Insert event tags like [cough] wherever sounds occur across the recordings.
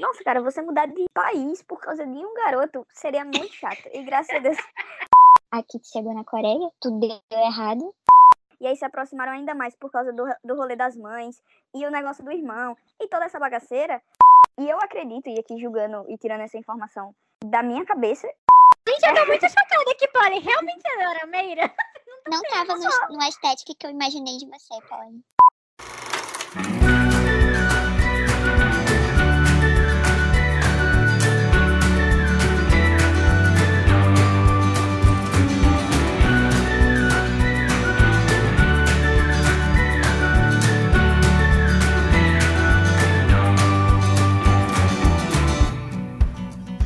Nossa, cara, você mudar de país por causa de um garoto seria muito chato. E graças a Deus. [laughs] A Kit chegou na Coreia, tudo deu errado. E aí se aproximaram ainda mais por causa do, do rolê das mães e o negócio do irmão e toda essa bagaceira. E eu acredito, e aqui julgando e tirando essa informação da minha cabeça. Gente, eu tô muito chocada que Polly realmente é Dora Meira. [laughs] Não tava no, no estética que eu imaginei de você, Polly.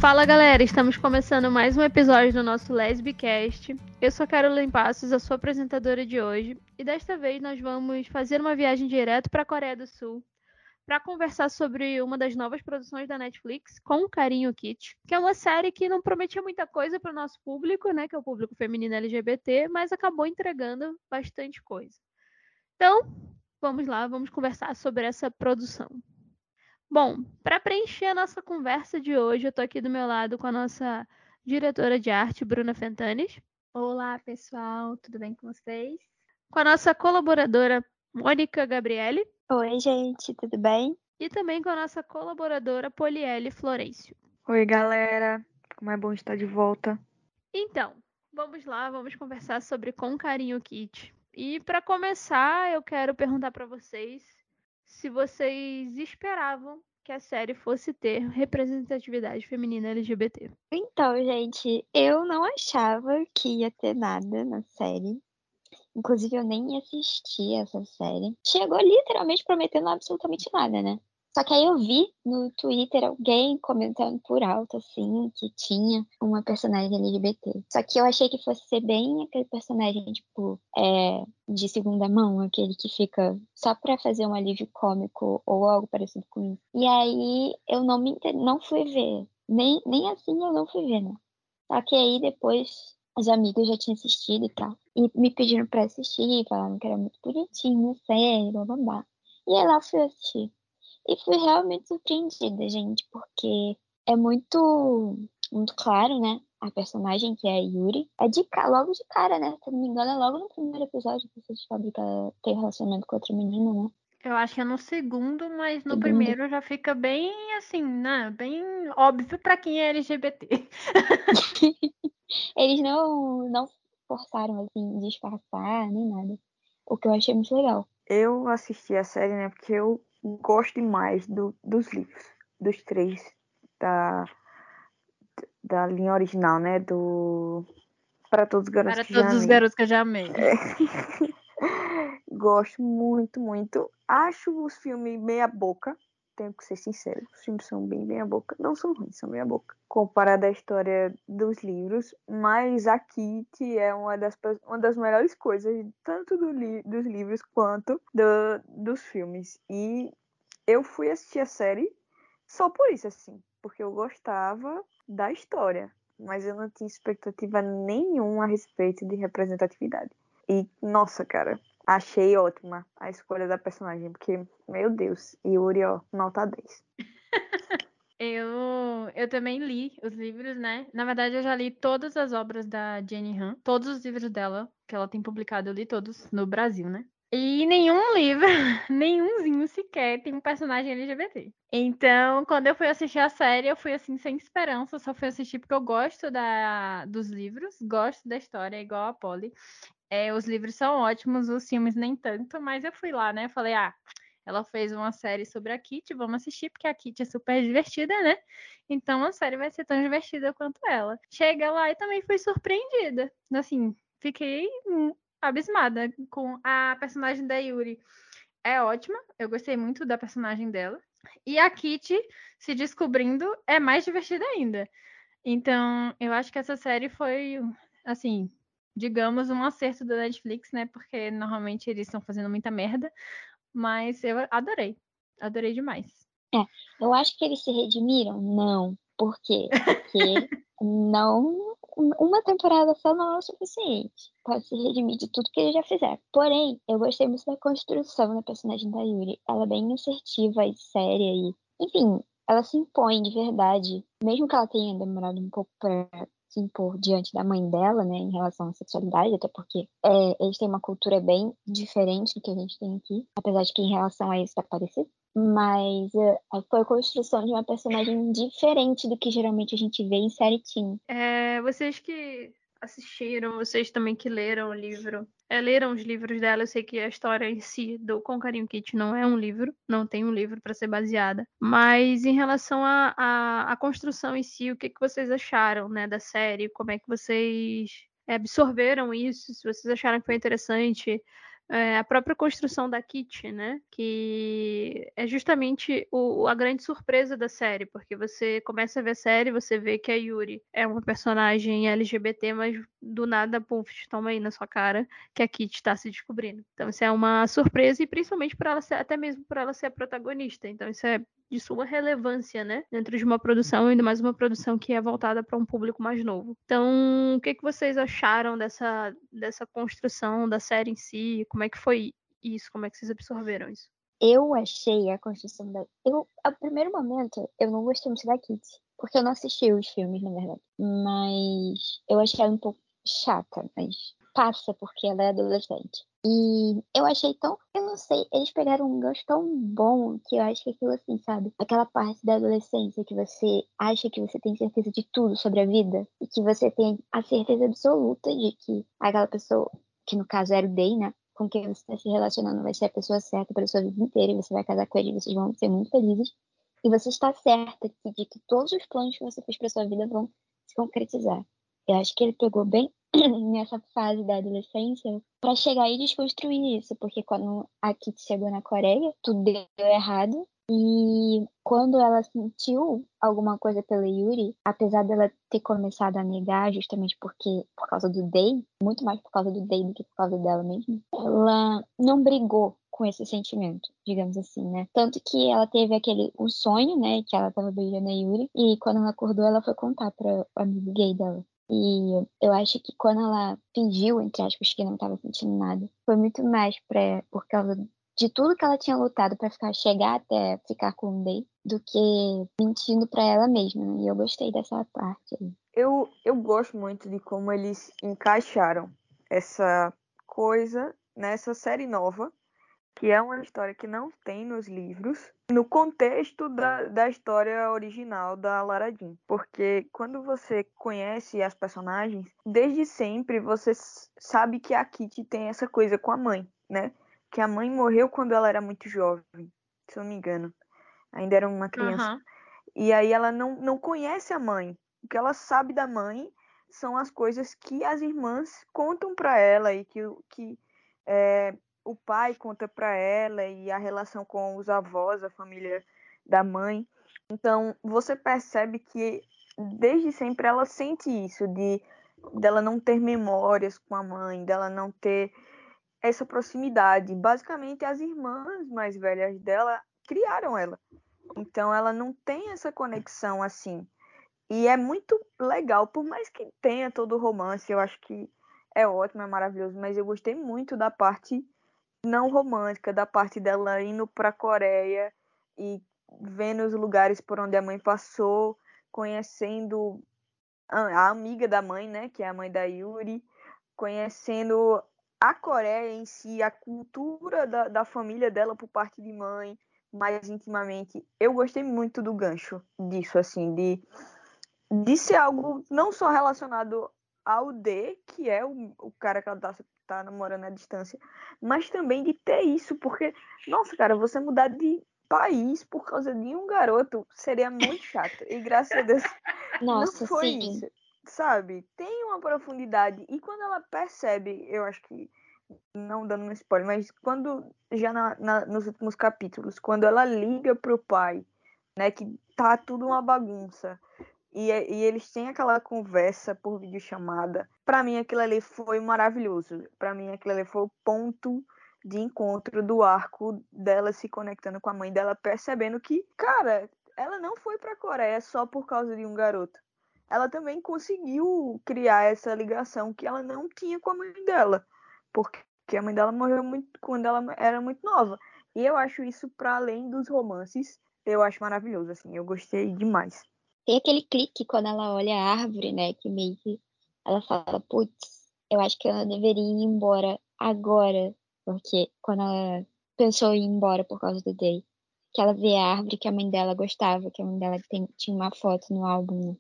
Fala galera, estamos começando mais um episódio do nosso Lesbicast. Eu sou Carolyn Passos, a sua apresentadora de hoje, e desta vez nós vamos fazer uma viagem direto para a Coreia do Sul para conversar sobre uma das novas produções da Netflix, Com Carinho Kit, que é uma série que não prometia muita coisa para o nosso público, né, que é o público feminino LGBT, mas acabou entregando bastante coisa. Então, vamos lá, vamos conversar sobre essa produção. Bom, para preencher a nossa conversa de hoje, eu estou aqui do meu lado com a nossa diretora de arte, Bruna Fentanes. Olá, pessoal, tudo bem com vocês? Com a nossa colaboradora, Mônica Gabriele. Oi, gente, tudo bem? E também com a nossa colaboradora, Poliele Florencio. Oi, galera, como é bom estar de volta. Então, vamos lá, vamos conversar sobre Com Carinho Kit. E para começar, eu quero perguntar para vocês se vocês esperavam que a série fosse ter representatividade feminina LGBT. Então, gente, eu não achava que ia ter nada na série. Inclusive, eu nem assisti essa série. Chegou literalmente prometendo absolutamente nada, né? Só que aí eu vi no Twitter alguém comentando por alto, assim, que tinha uma personagem LGBT. Só que eu achei que fosse ser bem aquele personagem, tipo, é, de segunda mão, aquele que fica só pra fazer um alívio cômico ou algo parecido com isso. E aí eu não me não fui ver. Nem, nem assim eu não fui ver, né? Só que aí depois as amigas já tinham assistido e tal. E me pediram pra assistir, falaram que era muito bonitinho, sério, blá blá blá. E aí lá eu fui assistir. E fui realmente surpreendida, gente, porque é muito, muito claro, né? A personagem que é a Yuri. É de logo de cara, né? Se não me engano, é logo no primeiro episódio que você descobre que ela tem relacionamento com outra menina, né? Eu acho que é no segundo, mas no segundo. primeiro já fica bem assim, né? Bem óbvio para quem é LGBT. [laughs] Eles não, não forçaram assim, disfarçar nem nada. O que eu achei muito legal. Eu assisti a série, né? Porque eu gosto demais do, dos livros, dos três da, da linha original, né? Do para todos os garotos para que todos já os garotos que eu já amei. É. [laughs] gosto muito, muito. Acho os filmes meia boca, tenho que ser sincero. Os filmes são bem meia boca, não são ruins, são meia boca. Comparado à história dos livros, mas a Kitty é uma das, uma das melhores coisas, tanto do li, dos livros quanto do, dos filmes. E eu fui assistir a série só por isso, assim, porque eu gostava da história, mas eu não tinha expectativa nenhuma a respeito de representatividade. E, nossa, cara, achei ótima a escolha da personagem, porque, meu Deus, Yuri, ó, nota 10. [laughs] Eu, eu também li os livros, né? Na verdade, eu já li todas as obras da Jenny Han, todos os livros dela que ela tem publicado, eu li todos no Brasil, né? E nenhum livro, [laughs] nenhumzinho sequer tem um personagem LGBT. Então, quando eu fui assistir a série, eu fui assim sem esperança, só fui assistir porque eu gosto da, dos livros, gosto da história, igual a Polly. É, os livros são ótimos, os filmes nem tanto, mas eu fui lá, né? Falei, ah, ela fez uma série sobre a Kitty, vamos assistir, porque a Kitty é super divertida, né? Então a série vai ser tão divertida quanto ela. Chega lá e também fui surpreendida. Assim, fiquei abismada com a personagem da Yuri. É ótima, eu gostei muito da personagem dela. E a Kitty se descobrindo é mais divertida ainda. Então, eu acho que essa série foi, assim, digamos, um acerto da Netflix, né? Porque normalmente eles estão fazendo muita merda. Mas eu adorei. Adorei demais. É, eu acho que eles se redimiram? Não. Por quê? Porque [laughs] não uma temporada só não é o suficiente para se redimir de tudo que eles já fizeram. Porém, eu gostei muito da construção da personagem da Yuri. Ela é bem assertiva e séria e, enfim, ela se impõe de verdade, mesmo que ela tenha demorado um pouco para se impor diante da mãe dela, né, em relação à sexualidade, até porque é, eles têm uma cultura bem diferente do que a gente tem aqui, apesar de que em relação a isso está parecido. Mas é, foi a construção de uma personagem diferente do que geralmente a gente vê em série teen. É, vocês que assistiram, vocês também que leram o livro, é, leram os livros dela, eu sei que a história em si do Com Carinho Kit não é um livro, não tem um livro para ser baseada, mas em relação à a, a, a, construção em si, o que, que vocês acharam né, da série, como é que vocês absorveram isso, se vocês acharam que foi interessante, é, a própria construção da Kit, né? Que é justamente o, a grande surpresa da série, porque você começa a ver a série, você vê que a Yuri é uma personagem LGBT, mas do nada, puf, toma aí na sua cara que a Kit está se descobrindo. Então isso é uma surpresa e principalmente para ela ser, até mesmo por ela ser a protagonista. Então isso é de sua relevância, né? Dentro de uma produção, ainda mais uma produção que é voltada para um público mais novo. Então, o que, que vocês acharam dessa, dessa construção da série em si? Como é que foi isso? Como é que vocês absorveram isso? Eu achei a construção da. Eu, ao primeiro momento, eu não gostei muito da Kitty. Porque eu não assisti os filmes, na verdade. Mas eu achei ela um pouco chata, mas passa porque ela é adolescente. E eu achei tão. Eu não sei, eles pegaram um gancho tão bom que eu acho que aquilo assim, sabe? Aquela parte da adolescência que você acha que você tem certeza de tudo sobre a vida e que você tem a certeza absoluta de que aquela pessoa, que no caso era o Day, né? Com quem você está se relacionando vai ser a pessoa certa para sua vida inteira e você vai casar com ele e vocês vão ser muito felizes. E você está certa de que todos os planos que você fez para sua vida vão se concretizar. Eu acho que ele pegou bem [clears throat] nessa fase da adolescência para chegar e desconstruir isso, porque quando a Kit chegou na Coreia, tudo deu errado. E quando ela sentiu alguma coisa pela Yuri, apesar dela ter começado a negar, justamente porque por causa do Day, muito mais por causa do Day do que por causa dela mesma, ela não brigou com esse sentimento, digamos assim, né? Tanto que ela teve aquele um sonho, né, que ela tava beijando a Yuri, e quando ela acordou, ela foi contar para o amigo gay dela. E eu acho que quando ela fingiu, entre aspas, que não estava sentindo nada, foi muito mais pra, por causa de tudo que ela tinha lutado para ficar chegar até ficar com o Day do que mentindo para ela mesma. Né? E eu gostei dessa parte. Aí. Eu, eu gosto muito de como eles encaixaram essa coisa nessa série nova que é uma história que não tem nos livros, no contexto da, da história original da Lara Jean. Porque quando você conhece as personagens, desde sempre você sabe que a Kitty tem essa coisa com a mãe, né? Que a mãe morreu quando ela era muito jovem, se eu não me engano. Ainda era uma criança. Uhum. E aí ela não, não conhece a mãe. O que ela sabe da mãe são as coisas que as irmãs contam para ela e que, que é, o pai conta para ela e a relação com os avós, a família da mãe. Então, você percebe que desde sempre ela sente isso de dela não ter memórias com a mãe, dela não ter essa proximidade. Basicamente, as irmãs mais velhas dela criaram ela. Então, ela não tem essa conexão assim. E é muito legal, por mais que tenha todo o romance, eu acho que é ótimo, é maravilhoso, mas eu gostei muito da parte não romântica da parte dela indo para a Coreia e vendo os lugares por onde a mãe passou, conhecendo a amiga da mãe, né, que é a mãe da Yuri, conhecendo a Coreia em si, a cultura da, da família dela por parte de mãe, mais intimamente. Eu gostei muito do gancho disso, assim, de, de ser algo não só relacionado ao D, que é o, o cara que ela tá tá namorando à distância, mas também de ter isso, porque, nossa, cara, você mudar de país por causa de um garoto seria muito chato. E graças a Deus [laughs] nossa, não foi sim. isso. Sabe? Tem uma profundidade. E quando ela percebe, eu acho que não dando um spoiler, mas quando já na, na, nos últimos capítulos, quando ela liga pro pai, né, que tá tudo uma bagunça, e, e eles têm aquela conversa por videochamada. Para mim, aquilo ali foi maravilhoso. Para mim, aquilo ali foi o ponto de encontro do arco dela se conectando com a mãe dela, percebendo que, cara, ela não foi para a Coreia só por causa de um garoto. Ela também conseguiu criar essa ligação que ela não tinha com a mãe dela, porque a mãe dela morreu muito quando ela era muito nova. E eu acho isso para além dos romances eu acho maravilhoso, assim. Eu gostei demais. Tem aquele clique quando ela olha a árvore, né? Que meio que ela fala, putz, eu acho que ela deveria ir embora agora. Porque quando ela pensou em ir embora por causa do Day, que ela vê a árvore que a mãe dela gostava, que a mãe dela tem, tinha uma foto no álbum.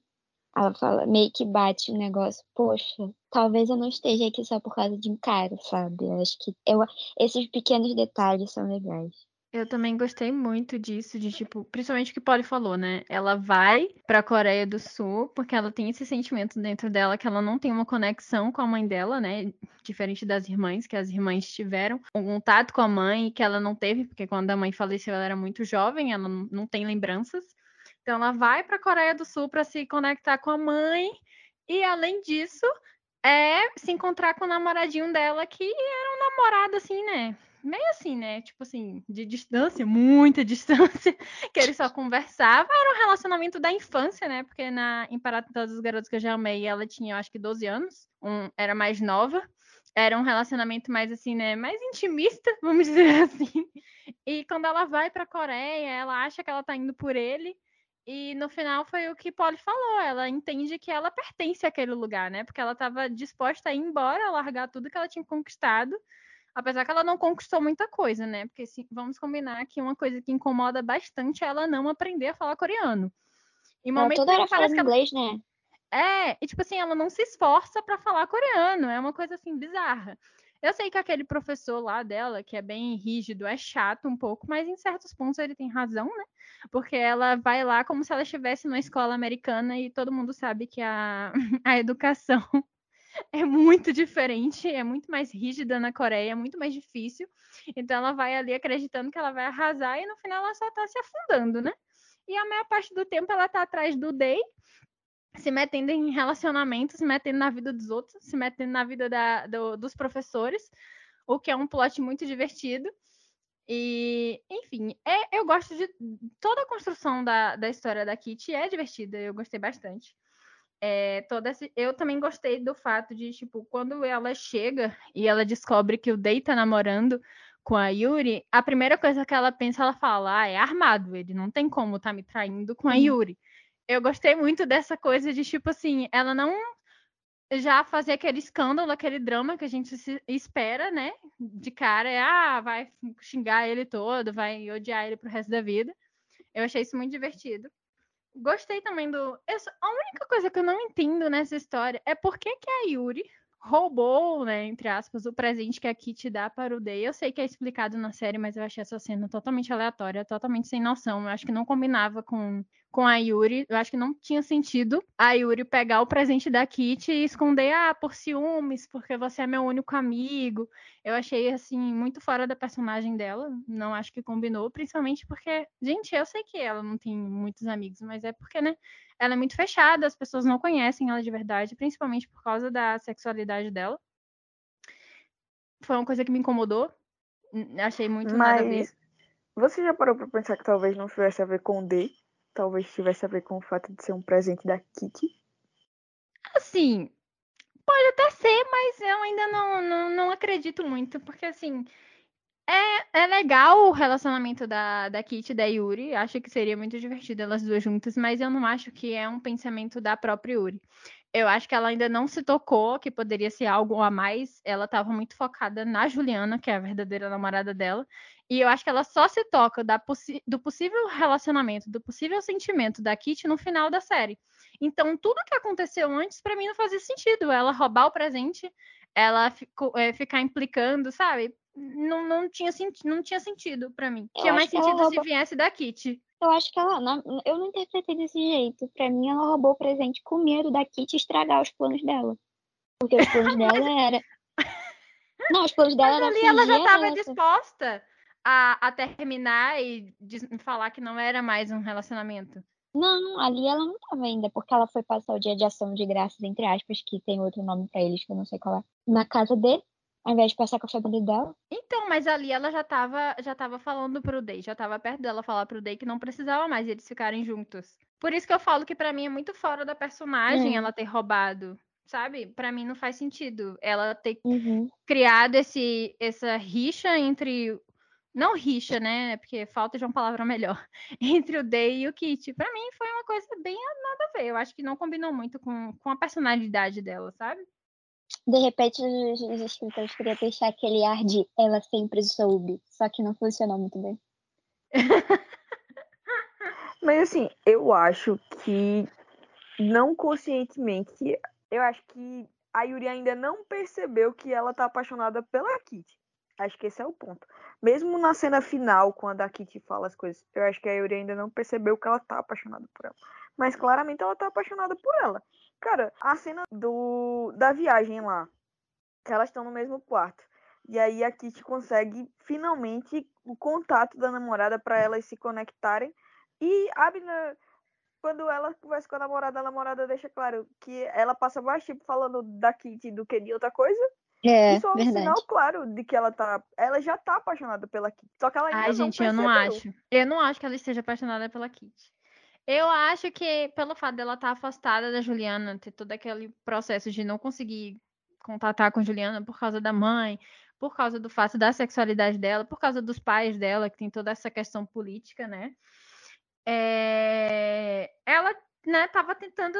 Ela fala, meio que bate o negócio, poxa, talvez eu não esteja aqui só por causa de um cara, sabe? Eu acho que eu, esses pequenos detalhes são legais. Eu também gostei muito disso, de tipo, principalmente o que Polly falou, né? Ela vai pra Coreia do Sul porque ela tem esse sentimento dentro dela que ela não tem uma conexão com a mãe dela, né? Diferente das irmãs, que as irmãs tiveram um contato com a mãe que ela não teve, porque quando a mãe faleceu ela era muito jovem, ela não, tem lembranças. Então ela vai pra Coreia do Sul para se conectar com a mãe e além disso, é se encontrar com o namoradinho dela que era um namorado assim, né? Meio assim, né? Tipo assim, de distância, muita [laughs] distância, que eles só conversavam. Era um relacionamento da infância, né? Porque na, em Parada dos Garotos que eu já amei, ela tinha, eu acho que 12 anos, um, era mais nova. Era um relacionamento mais assim, né? Mais intimista, [laughs] vamos dizer assim. E quando ela vai pra Coreia, ela acha que ela tá indo por ele. E no final foi o que Polly falou. Ela entende que ela pertence àquele lugar, né? Porque ela estava disposta a ir embora, largar tudo que ela tinha conquistado Apesar que ela não conquistou muita coisa, né? Porque se, vamos combinar que uma coisa que incomoda bastante é ela não aprender a falar coreano. Em momento toda hora falando inglês, ela... né? É, e tipo assim, ela não se esforça para falar coreano. É uma coisa assim bizarra. Eu sei que aquele professor lá dela, que é bem rígido, é chato um pouco, mas em certos pontos ele tem razão, né? Porque ela vai lá como se ela estivesse numa escola americana e todo mundo sabe que a, [laughs] a educação é muito diferente, é muito mais rígida na Coreia, é muito mais difícil. Então ela vai ali acreditando que ela vai arrasar e no final ela só tá se afundando, né? E a maior parte do tempo ela tá atrás do Day, se metendo em relacionamentos, se metendo na vida dos outros, se metendo na vida da, do, dos professores, o que é um plot muito divertido. E, enfim, é, eu gosto de toda a construção da, da história da Kitty, é divertida, eu gostei bastante é, toda esse... eu também gostei do fato de, tipo, quando ela chega e ela descobre que o Day tá namorando com a Yuri, a primeira coisa que ela pensa, ela fala, ah, é armado, ele não tem como tá me traindo com a Yuri. Eu gostei muito dessa coisa de, tipo assim, ela não já fazer aquele escândalo, aquele drama que a gente espera, né? De cara, é, ah, vai xingar ele todo, vai odiar ele pro resto da vida. Eu achei isso muito divertido. Gostei também do. Eu, a única coisa que eu não entendo nessa história é por que, que a Yuri roubou, né, entre aspas, o presente que a Kitty dá para o Day. Eu sei que é explicado na série, mas eu achei essa cena totalmente aleatória, totalmente sem noção. Eu acho que não combinava com, com a Yuri. Eu acho que não tinha sentido a Yuri pegar o presente da Kitty e esconder, ah, por ciúmes, porque você é meu único amigo. Eu achei, assim, muito fora da personagem dela. Não acho que combinou, principalmente porque, gente, eu sei que ela não tem muitos amigos, mas é porque, né, ela é muito fechada, as pessoas não conhecem ela de verdade, principalmente por causa da sexualidade dela. Foi uma coisa que me incomodou. Achei muito Mas nada. Você já parou pra pensar que talvez não tivesse a ver com o D? Talvez tivesse a ver com o fato de ser um presente da Kitty? Assim, pode até ser, mas eu ainda não, não, não acredito muito, porque assim, é, é legal o relacionamento da, da Kitty e da Yuri. Acho que seria muito divertido elas duas juntas, mas eu não acho que é um pensamento da própria Yuri. Eu acho que ela ainda não se tocou que poderia ser algo a mais. Ela estava muito focada na Juliana, que é a verdadeira namorada dela. E eu acho que ela só se toca do possível relacionamento, do possível sentimento da Kitty no final da série. Então, tudo que aconteceu antes, para mim, não fazia sentido. Ela roubar o presente, ela é, ficar implicando, sabe? Não, não, tinha, não tinha sentido para mim. Eu tinha mais sentido roubou... se viesse da Kitty. Eu acho que ela. Não, eu não interpretei desse jeito. Pra mim, ela roubou o presente com medo da Kitty estragar os planos dela. Porque os planos [laughs] dela era. [laughs] Não, os planos dela Mas ali ela já estava disposta a, a terminar e falar que não era mais um relacionamento. Não, ali ela não tava ainda, porque ela foi passar o dia de ação de graças, entre aspas, que tem outro nome para eles, que eu não sei qual é, na casa dele ao invés de passar com a família dela. Então, mas ali ela já tava, já tava falando pro Day, já tava perto dela falar pro Day que não precisava mais eles ficarem juntos. Por isso que eu falo que para mim é muito fora da personagem é. ela ter roubado, sabe? Para mim não faz sentido ela ter uhum. criado esse essa rixa entre não rixa, né? Porque falta de uma palavra melhor. [laughs] Entre o Day e o Kit. Pra mim foi uma coisa bem nada a ver. Eu acho que não combinou muito com, com a personalidade dela, sabe? De repente, os, escritores queriam deixar aquele ar de ela sempre soube, só que não funcionou muito bem. [laughs] Mas assim, eu acho que não conscientemente, eu acho que a Yuri ainda não percebeu que ela tá apaixonada pela Kitty. Acho que esse é o ponto. Mesmo na cena final, quando a Kitty fala as coisas, eu acho que a Yuri ainda não percebeu que ela tá apaixonada por ela. Mas claramente ela tá apaixonada por ela. Cara, a cena do da viagem lá, que elas estão no mesmo quarto. E aí a Kitty consegue finalmente o contato da namorada para elas se conectarem. E Abner, quando ela conversa com a namorada, a namorada deixa claro que ela passa mais tempo falando da Kitty do que de outra coisa. É, Isso é um verdade. sinal claro de que ela tá. Ela já tá apaixonada pela Kitty. Só que ela ainda Ai, não gente, eu não acho. Eu não acho que ela esteja apaixonada pela Kitty. Eu acho que pelo fato dela estar afastada da Juliana, ter todo aquele processo de não conseguir contatar com Juliana por causa da mãe, por causa do fato da sexualidade dela, por causa dos pais dela, que tem toda essa questão política, né? É, Ela, né, tava tentando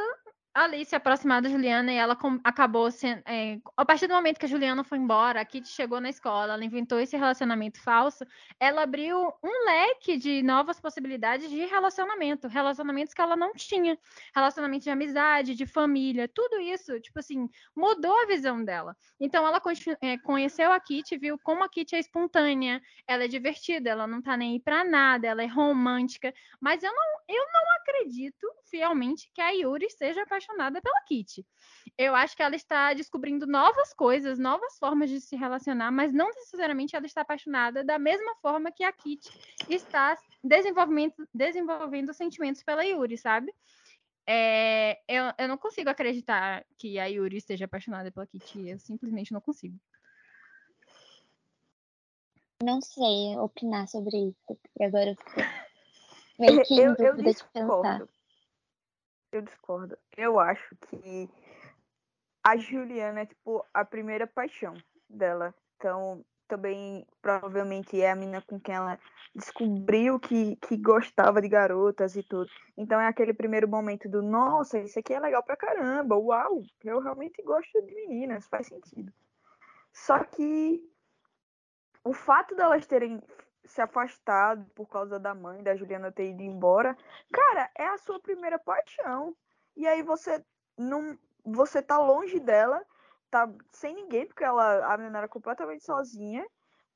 ali se aproximar da Juliana e ela acabou sendo. é, A partir do momento que a Juliana foi embora, a Kitty chegou na escola, ela inventou esse relacionamento falso, ela abriu um leque de novas possibilidades de relacionamento, relacionamentos que ela não tinha, relacionamento de amizade, de família, tudo isso, tipo assim, mudou a visão dela. Então ela é, conheceu a Kitty, viu como a Kitty é espontânea, ela é divertida, ela não tá nem aí pra nada, ela é romântica, mas eu não, eu não acredito fielmente que a Yuri seja apaixonada pela Kitty. Eu acho que ela está descobrindo novas coisas, novas formas de se relacionar, mas não necessariamente ela está apaixonada da mesma forma que a Kitty está desenvolvendo, desenvolvendo sentimentos pela Yuri, sabe? É, eu, eu não consigo acreditar que a Yuri esteja apaixonada pela Kitty. Eu simplesmente não consigo. Não sei opinar sobre isso, porque agora eu fico [laughs] meio que em Eu, eu dúvida de pensar. discordo. Eu discordo. Eu acho que a Juliana é, tipo, a primeira paixão dela. Então, também, provavelmente, é a menina com quem ela descobriu que, que gostava de garotas e tudo. Então, é aquele primeiro momento do, nossa, isso aqui é legal pra caramba, uau, eu realmente gosto de meninas, faz sentido. Só que o fato delas terem se afastado por causa da mãe, da Juliana ter ido embora, cara, é a sua primeira paixão. E aí você não. Você tá longe dela, tá sem ninguém, porque ela, a menina era completamente sozinha.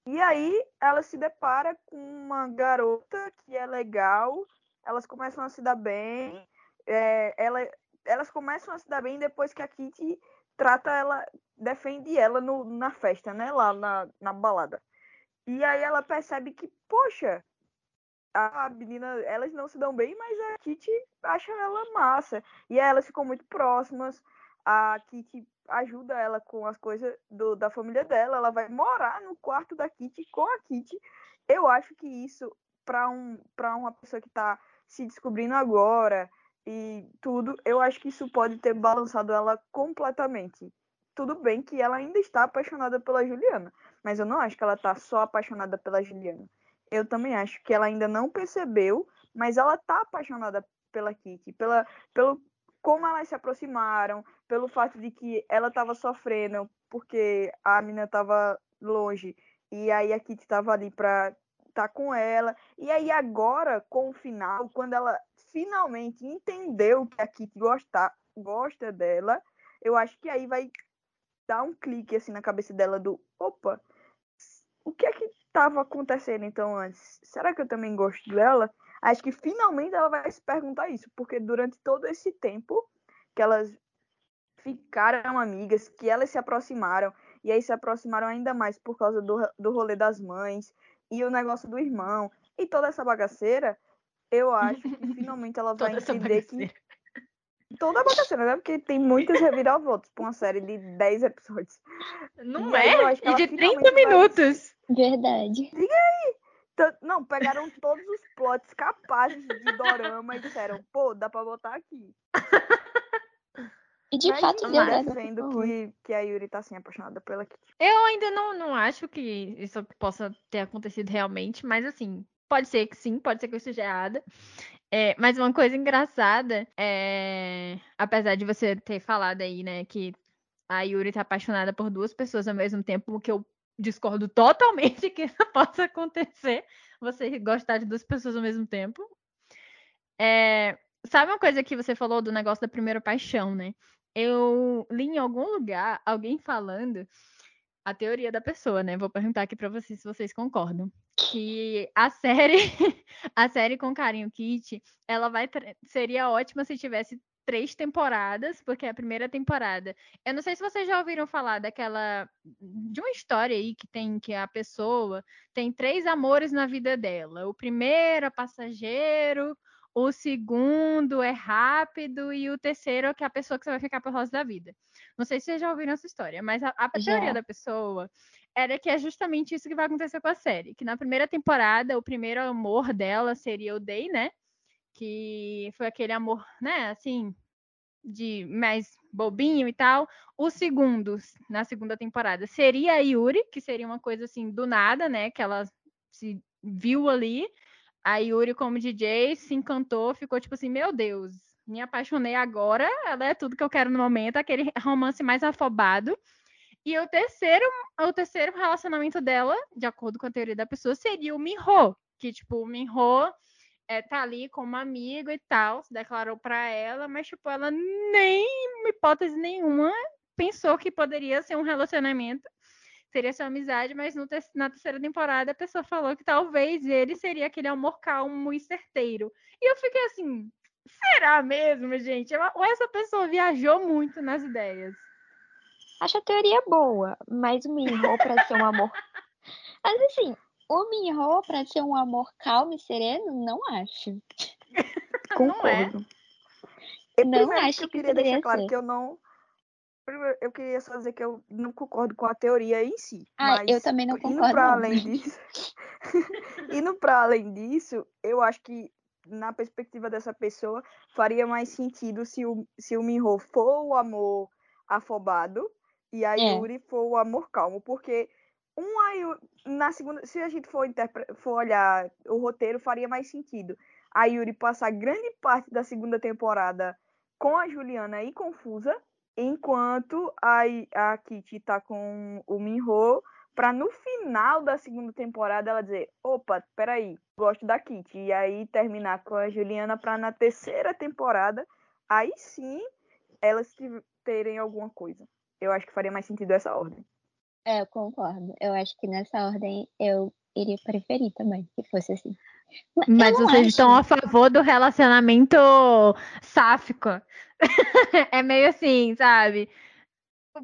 E aí ela se depara com uma garota que é legal, elas começam a se dar bem, é, ela, elas começam a se dar bem depois que a Kitty trata ela, defende ela no, na festa, né? Lá na, na balada. E aí ela percebe que, poxa, a menina, elas não se dão bem, mas a Kitty acha ela massa. E elas ficam muito próximas. A Kitty ajuda ela com as coisas do, da família dela. Ela vai morar no quarto da Kitty com a Kitty. Eu acho que isso, para um, uma pessoa que tá se descobrindo agora e tudo, eu acho que isso pode ter balançado ela completamente. Tudo bem que ela ainda está apaixonada pela Juliana, mas eu não acho que ela tá só apaixonada pela Juliana. Eu também acho que ela ainda não percebeu, mas ela tá apaixonada pela Kitty, pela, pelo como elas se aproximaram, pelo fato de que ela estava sofrendo porque a menina estava longe e aí a Kitty estava ali para estar tá com ela. E aí agora, com o final, quando ela finalmente entendeu que a Kitty gosta, gosta dela, eu acho que aí vai dar um clique assim na cabeça dela do, opa, o que é que estava acontecendo então antes? Será que eu também gosto dela? Acho que finalmente ela vai se perguntar isso, porque durante todo esse tempo que elas ficaram amigas, que elas se aproximaram, e aí se aproximaram ainda mais por causa do, do rolê das mães e o negócio do irmão e toda essa bagaceira, eu acho que [laughs] finalmente ela vai entender que toda a bagaceira, né? Porque tem muitas reviravoltas pra uma série de 10 episódios. Não E é? E de finalmente 30 vai- minutos. Verdade. Tan- Não, pegaram todos os plots capazes de dorama e disseram, pô, dá pra botar aqui. E de Mas fato, eu deu ficou ruim. que, que a Yuri tá assim apaixonada pela Kitty. Eu ainda não, não acho que isso possa ter acontecido realmente, mas assim, pode ser que sim, pode ser que eu esteja errada. É, mas uma coisa engraçada é. Apesar de você ter falado aí, né, que a Yuri tá apaixonada por duas pessoas ao mesmo tempo, o que eu discordo totalmente [laughs] que isso possa acontecer. Você gostar de duas pessoas ao mesmo tempo. É, sabe uma coisa que você falou do negócio da primeira paixão, né? Eu li em algum lugar alguém falando a teoria da pessoa, né? Vou perguntar aqui pra vocês se vocês concordam. Que a série, [laughs] a série com Carinho Kit, ela vai seria ótima se tivesse três temporadas, porque a primeira temporada. Eu não sei se vocês já ouviram falar daquela de uma história aí que tem que a pessoa tem três amores na vida dela. O primeiro é passageiro, o segundo é rápido e o terceiro é que é a pessoa que você vai ficar pro resto da vida. Não sei se vocês já ouviram essa história, mas a, a teoria da pessoa era que é justamente isso que vai acontecer com a série. Que na primeira temporada, o primeiro amor dela seria o Day, né? Que foi aquele amor, né, assim, de mais bobinho e tal. O segundo, na segunda temporada, seria a Yuri, que seria uma coisa assim do nada, né? Que ela se viu ali. A Yuri, como DJ, se encantou, ficou tipo assim: Meu Deus, me apaixonei agora. Ela é tudo que eu quero no momento, aquele [laughs] romance mais afobado. E o terceiro, o terceiro relacionamento dela, de acordo com a teoria da pessoa, seria o Minho. Que, tipo, o Minho é, tá ali como amigo e tal, se declarou pra ela, mas, tipo, ela nem, em hipótese nenhuma, pensou que poderia ser um relacionamento, seria sua amizade, mas no na terceira temporada a pessoa falou que talvez ele seria aquele amor calmo e certeiro. E eu fiquei assim, será mesmo, gente? Ou essa pessoa viajou muito nas ideias? Acho a teoria boa, mas o Minho pra ser um amor. Mas assim, o Minho pra ser um amor calmo e sereno, não acho. [laughs] Não é? Concordo. E Não acho que eu que queria deixar poderia claro ser. que eu não. Eu queria só dizer que eu não concordo com a teoria em si. Ah, eu também não indo concordo, pra não. além disso. [laughs] indo para além disso, eu acho que na perspectiva dessa pessoa faria mais sentido se o, se o Minho for o amor afobado e a É. Yuri for o amor calmo, porque um a Yu- na segunda, se a gente for, for olhar o roteiro, faria mais sentido a Yuri passar grande parte da segunda temporada com a Juliana e confusa, enquanto a, a Kitty tá com o Minho, pra no final da segunda temporada ela dizer, opa, peraí, gosto da Kitty, e aí terminar com a Juliana pra na terceira temporada, aí sim elas terem alguma coisa. Eu acho que faria mais sentido essa ordem. É, eu concordo. Eu acho que nessa ordem eu iria preferir também, se fosse assim. Mas, vocês acho- estão a favor do relacionamento sáfico. [laughs] é meio assim, sabe?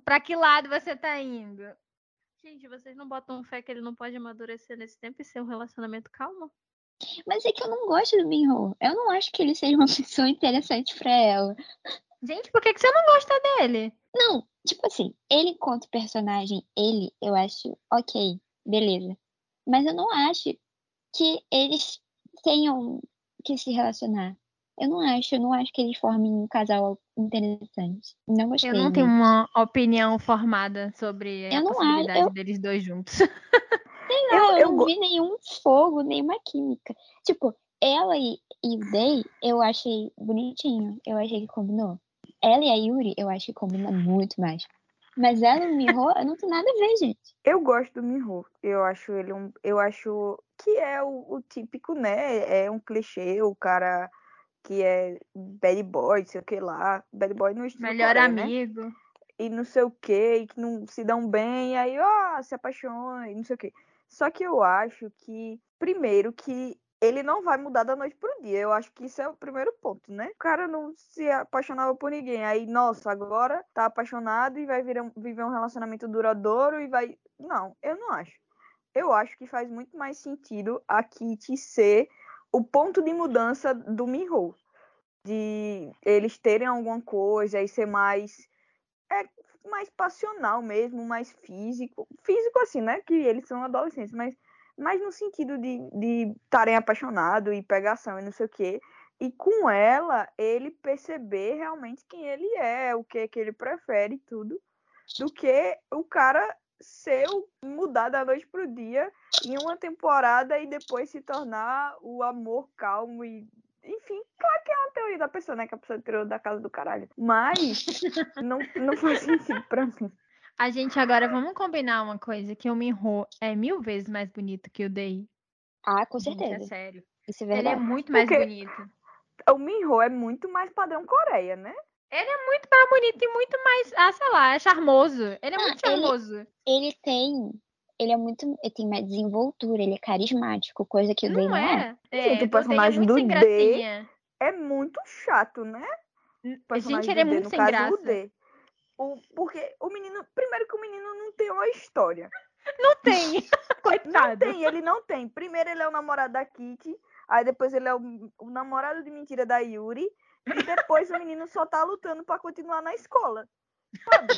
Pra que lado você tá indo? Gente, vocês não botam fé que ele não pode amadurecer nesse tempo e ser um relacionamento calmo? Mas é que eu não gosto do Minho. Eu não acho que ele seja uma [laughs] pessoa interessante pra ela. Gente, por que, que você não gosta dele? Não, tipo assim, ele enquanto personagem, ele, eu acho ok, beleza. Mas eu não acho que eles tenham que se relacionar. Eu não acho, eu não acho que eles formem um casal interessante. Não gostei. Eu não tenho uma opinião formada sobre a Eu não acho- possibilidade eu- deles dois juntos. [laughs] Sei lá, Eu- eu, eu não go- vi nenhum fogo, nenhuma química. Tipo, ela e, e o Day, eu achei bonitinho. Eu achei que combinou. Ela e a Yuri, eu acho que combina muito mais. Mas ela e o Miho, eu não tenho nada a ver, gente. Eu gosto do Minho. Eu acho ele um. Eu acho que é o, o típico, né? É um clichê, o cara que é bad boy, sei o que lá. Bad boy no estilo Melhor Coreia, né? amigo. E não sei o que, e que não se dão bem, e aí, ó, se apaixona, e não sei o que. Só que eu acho que, primeiro, que ele não vai mudar da noite pro dia. Eu acho que isso é o primeiro ponto, né? O cara não se apaixonava por ninguém. Aí, nossa, agora tá apaixonado e vai virar, viver um relacionamento duradouro e vai. Não, eu não acho. Eu acho que faz muito mais sentido a Kitty ser o ponto de mudança do Minho. De eles terem alguma coisa e ser mais. É mais passional mesmo, mais físico. Físico, assim, né? Que eles são adolescentes, mas, mas no sentido de estarem apaixonados e pegação e não sei o quê. e com ela ele perceber realmente quem ele é, o que que ele prefere e tudo, do que o cara ser mudar da noite pro dia em uma temporada e depois se tornar o amor calmo e enfim, claro que é uma teoria da pessoa, né? Que a pessoa tirou da casa do caralho. Mas não, não faz [laughs] sentido pra mim. A gente agora vamos combinar uma coisa, que o Minho é mil vezes mais bonito que o Dei. Ah, com Gente, certeza. é sério. Isso é Ele é verdade. muito mais Porque- bonito. O Minho é muito mais padrão Coreia, né? Muito mais bonito e muito mais, ah, sei lá, é charmoso. Ele é Ah, muito ele- charmoso. Ele tem. Ele é muito. Ele tem mais desenvoltura, ele é carismático, coisa que o Day Não não é. é? Gente, o É, Dei personagem é muito do sem D gracinha. É muito chato, né? O Gente, personagem ele é do D, muito no sem caso, graça. D. O, porque o menino. Primeiro que o menino não tem uma história. Não tem. [laughs] [laughs] Não Coitado. tem, ele não tem. Primeiro ele é o namorado da Kitty, aí depois ele é o, o namorado de mentira da Yuri, e depois o menino só tá lutando pra continuar na escola. Sabe?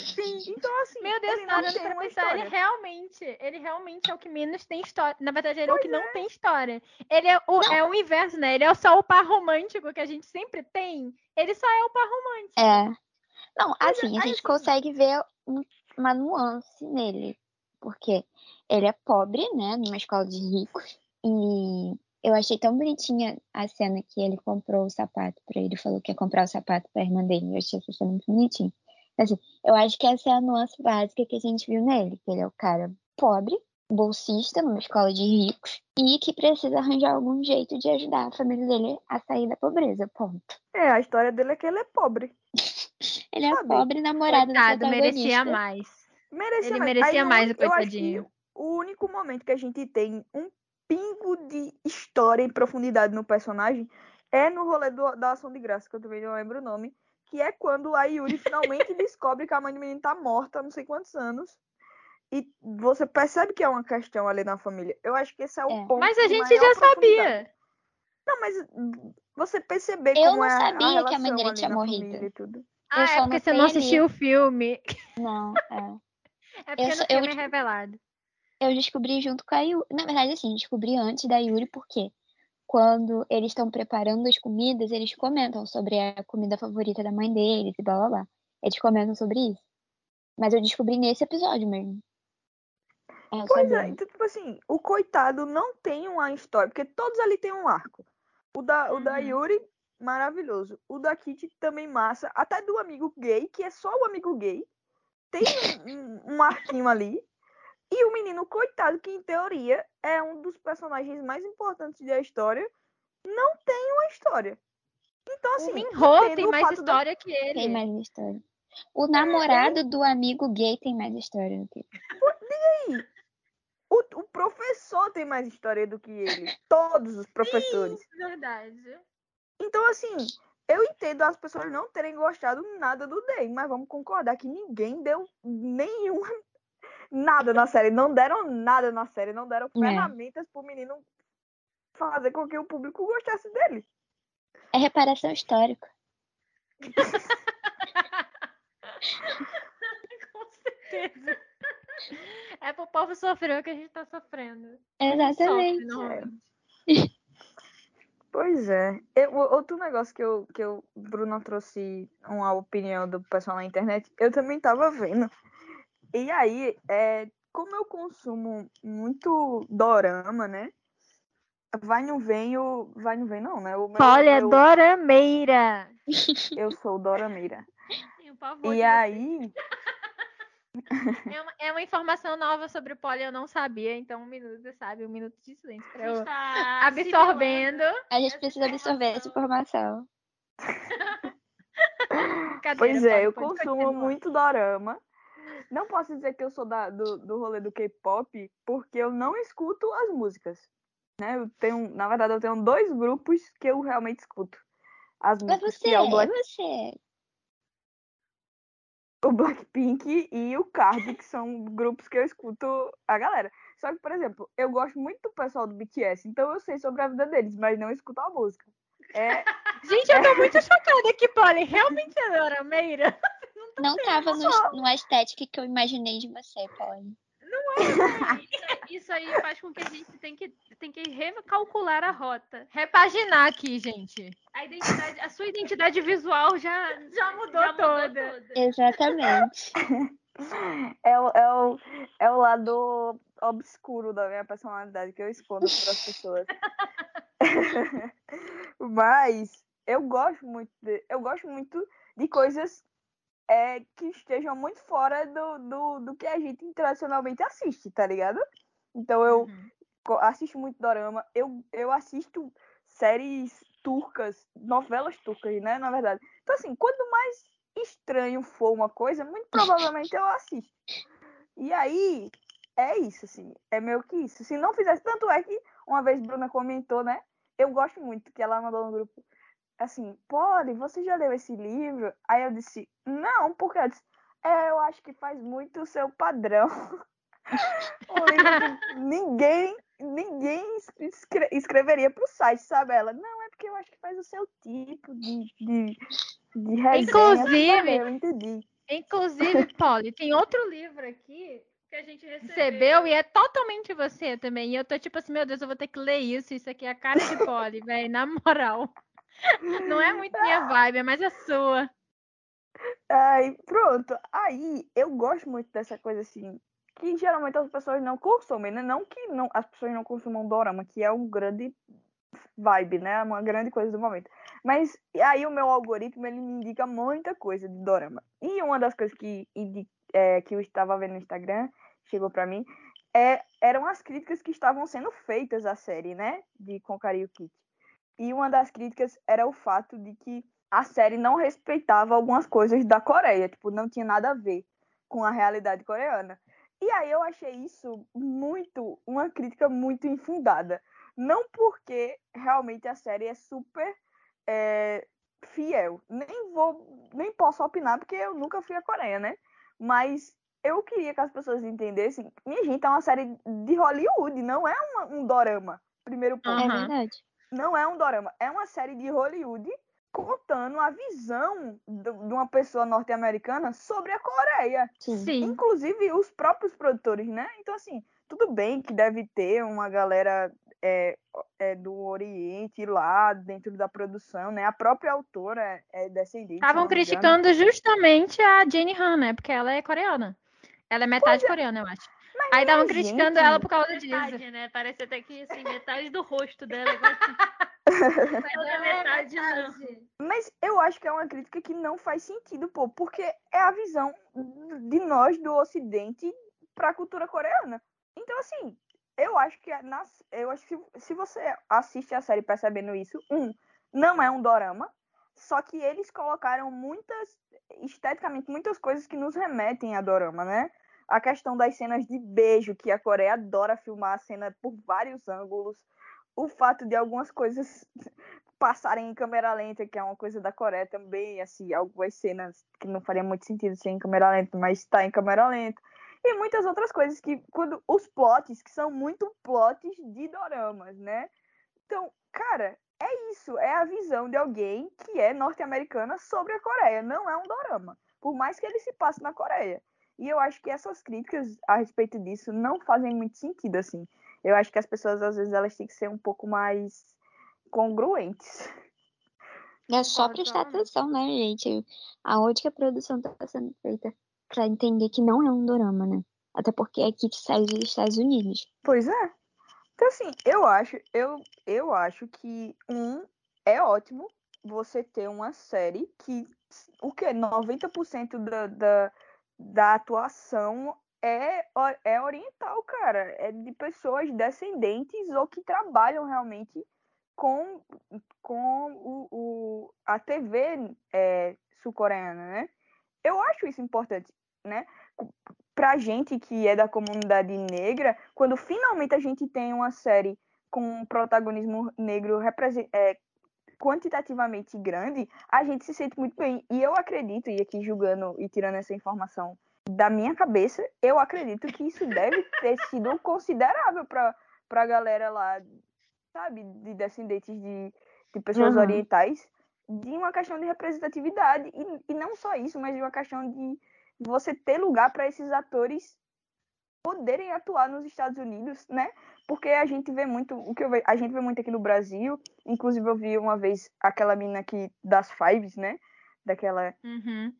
Então, assim, Meu Deus, ele não tem pra pensar, ele realmente, ele realmente é o que menos tem história. Na verdade, ele é o que não tem história. Ele é o, é o inverso, né? Ele é só o par romântico que a gente sempre tem. Ele só é o par romântico. É. Não, assim, a gente assim- consegue ver um- uma nuance nele. Porque ele é pobre, né? Numa escola de ricos. E eu achei tão bonitinha a cena que ele comprou o sapato pra ele. Falou que ia comprar o sapato pra irmã dele. Eu achei essa cena muito bonitinha. Assim, eu acho que essa é a nuance básica que a gente viu nele. Que ele é o cara pobre, bolsista numa escola de ricos. E que precisa arranjar algum jeito de ajudar a família dele a sair da pobreza. Ponto. É, a história dele é que ele é pobre. [laughs] Ele é Sabe? pobre namorado do Coitado, merecia protagonista. mais. Merecia Ele mais. merecia Aí, mais, o coitadinho. o único momento que a gente tem um pingo de história e profundidade no personagem é no rolê do- da ação de graça, que eu também não lembro o nome, que é quando a Yuri finalmente [laughs] descobre que a mãe do menino tá morta há não sei quantos anos. E você percebe que é uma questão ali na família. Eu acho que esse é o É. ponto. Mas a gente já sabia. Não, mas hum, você perceber Eu como não é a- sabia a que a mãe dele tinha morrido. Ah, Eu é só porque você não assistiu o filme. Não, [laughs] é. É porque só- eu, filme é revelado. Eu descobri junto com a Yuri. Na verdade, assim, descobri antes da Yuri, porque quando eles estão preparando as comidas, eles comentam sobre a comida favorita da mãe deles e blá blá blá. Eles comentam sobre isso. Mas eu descobri nesse episódio mesmo. É, eu Pois é, sabia. então, tipo assim, o coitado não tem uma história, porque todos ali tem um arco. O da, o da Uhum. Yuri, maravilhoso. O da Kitty também massa. Até do amigo gay, que é só o amigo gay. Tem um, [laughs] um, um arquinho ali. E o menino coitado, que em teoria é um dos personagens mais importantes da história, não tem uma história. Então, assim. o Minho tem mais história que ele. Tem mais história. O namorado do amigo gay tem mais história do que. O, o professor tem mais história do que ele. Todos os professores. Verdade. Então, assim, eu entendo as pessoas não terem gostado nada do Day, mas vamos concordar que ninguém deu nenhum [laughs] nada na série. Não deram nada na série, não deram É. ferramentas pro menino fazer com que o público gostasse dele. É reparação histórica. [laughs] Com certeza. É pro povo sofrer o que a gente tá sofrendo. Exatamente. Sofre. Pois é. Eu- outro negócio que eu, que eu, Bruno trouxe uma opinião do pessoal na internet, eu também tava vendo. E aí, é, como eu consumo muito dorama, né? Vai não vem o. Vai não vem, não, né? O meu, Olha, meu- Dorameira. Eu sou dorameira. [laughs] Tenho pavor de E você. aí, [laughs] É uma, é uma informação nova sobre o poli, eu não sabia. Então, um minuto, sabe? Um minuto de silêncio pra eu Está absorvendo. A gente precisa absorver essa informação. [laughs] Pois é, eu pode consumo continuar. muito dorama. Não posso dizer que eu sou da, do, do rolê do K-pop, porque eu não escuto as músicas. Né? Eu tenho, na verdade, eu tenho dois grupos que eu realmente escuto. As Mas músicas, você, que é o, é Black, você. O Blackpink e o Card, que são grupos que eu escuto a galera. Só que, por exemplo, eu gosto muito do pessoal do BTS, então eu sei sobre a vida deles, mas não escuto a música. É, [laughs] Gente, eu tô muito chocada que Polly realmente é Dorameira. [laughs] Não tava no, no estética que eu imaginei de você, Polly. [laughs] Isso aí faz com que a gente tem que, tem que recalcular a rota. Repaginar aqui, gente. A, identidade, a sua identidade visual já, Já mudou já mudou toda. toda. Exatamente. [laughs] É o, é, o, é o lado obscuro da minha personalidade que eu escondo para as pessoas. [laughs] Mas eu gosto muito de, eu gosto muito de coisas é, que estejam muito fora do, do, do que a gente tradicionalmente assiste, tá ligado? Então eu Uhum. assisto muito dorama, eu, eu assisto séries turcas, novelas turcas, né, na verdade. Então assim, quanto mais estranho for uma coisa, muito provavelmente eu assisto. E aí, é isso, assim, é meio que isso. Se não fizesse, tanto é que uma vez Bruna comentou, né, eu gosto muito que ela mandou no grupo, assim, Polly, você já leu esse livro? Aí eu disse, não, porque eu disse, é, eu acho que faz muito o seu padrão. [laughs] um livro que ninguém, ninguém escre- escreveria pro site, sabe? Ela, não, é porque eu acho que faz o seu tipo de, de, de resenha. Inclusive- Eu entendi. Inclusive, Polly, tem outro livro aqui Que a gente recebeu. recebeu e é totalmente você também. E eu tô tipo assim, meu Deus, eu vou ter que ler isso. Isso aqui é a cara de Polly, velho, na moral. [laughs] Não é muito minha vibe, é mais a sua. Aí, pronto. Aí, eu gosto muito dessa coisa assim, que geralmente as pessoas não consomem, né? Não que não, as pessoas não consumam dorama, que é um grande vibe, né? Uma grande coisa do momento. Mas aí o meu algoritmo, ele me indica muita coisa de dorama. E uma das coisas que, é, que eu estava vendo no Instagram, chegou pra mim, é, eram as críticas que estavam sendo feitas à série, né? De Konkari Kit. E uma das críticas era o fato de que a série não respeitava algumas coisas da Coreia, tipo, não tinha nada a ver com a realidade coreana. E aí eu achei isso muito, uma crítica muito infundada. Não porque realmente a série é super é, fiel. Nem vou, nem posso opinar porque eu nunca fui à Coreia, né? Mas eu queria que as pessoas entendessem. Minha gente, é uma série de Hollywood, não é uma- um dorama. Primeiro ponto. É verdade. Não é um dorama, é uma série de Hollywood contando a visão de uma pessoa norte-americana sobre a Coreia. Sim. Inclusive os próprios produtores, né? Então, assim, tudo bem que deve ter uma galera é, é, do Oriente lá dentro da produção, né? A própria autora é, é descendente. Estavam criticando justamente a Jenny Han, né? Porque ela é coreana. Ela é metade coreana, eu acho. Aí estavam criticando ela por causa disso. Metade, né? Parece até que assim, metade do rosto dela. assim. [laughs] Outra metade não. Mas eu acho que é uma crítica que não faz sentido, pô, porque é a visão de nós do Ocidente para a cultura coreana. Então, assim, eu acho que nas, eu acho que se, se você assiste a série percebendo isso, um, não é um dorama, só que eles colocaram muitas, esteticamente, muitas coisas que nos remetem a dorama, né? A questão das cenas de beijo, que a Coreia adora filmar a cena por vários ângulos. O fato de algumas coisas [laughs] passarem em câmera lenta, que é uma coisa da Coreia também, assim, algumas cenas que não faria muito sentido ser em câmera lenta, mas está em câmera lenta. E muitas outras coisas que, quando os plots, que são muito plots de doramas, né? Então, cara, é isso, é a visão de alguém que é norte-americana sobre a Coreia, não é um dorama, por mais que ele se passe na Coreia. E eu acho que essas críticas a respeito disso não fazem muito sentido, assim. Eu acho que as pessoas, às vezes, elas têm que ser um pouco mais congruentes. É só prestar atenção, né, gente? Aonde que a produção tá sendo feita pra entender que não é um dorama, né? Até porque é aqui que sai dos Estados Unidos. Pois é. Então, assim, eu acho, eu, eu acho que, um, é ótimo você ter uma série que, o que? 90% da, da, da atuação é, é oriental, cara. É de pessoas descendentes ou que trabalham realmente com, com o, o, a TV é, sul-coreana, né? Eu acho isso importante, né? Pra gente que é da comunidade negra, quando finalmente a gente tem uma série com um protagonismo negro é, quantitativamente grande, a gente se sente muito bem. E eu acredito, e aqui julgando e tirando essa informação da minha cabeça, eu acredito que isso deve ter sido considerável para a galera lá, sabe, de descendentes de, de pessoas Uhum. orientais, de uma questão de representatividade. E, e não só isso, mas de uma questão de você ter lugar para esses atores poderem atuar nos Estados Unidos, né? Porque a gente vê muito, o que eu ve, a gente vê muito aqui no Brasil, inclusive eu vi uma vez aquela menina aqui das Fives, né? Daquela Uhum.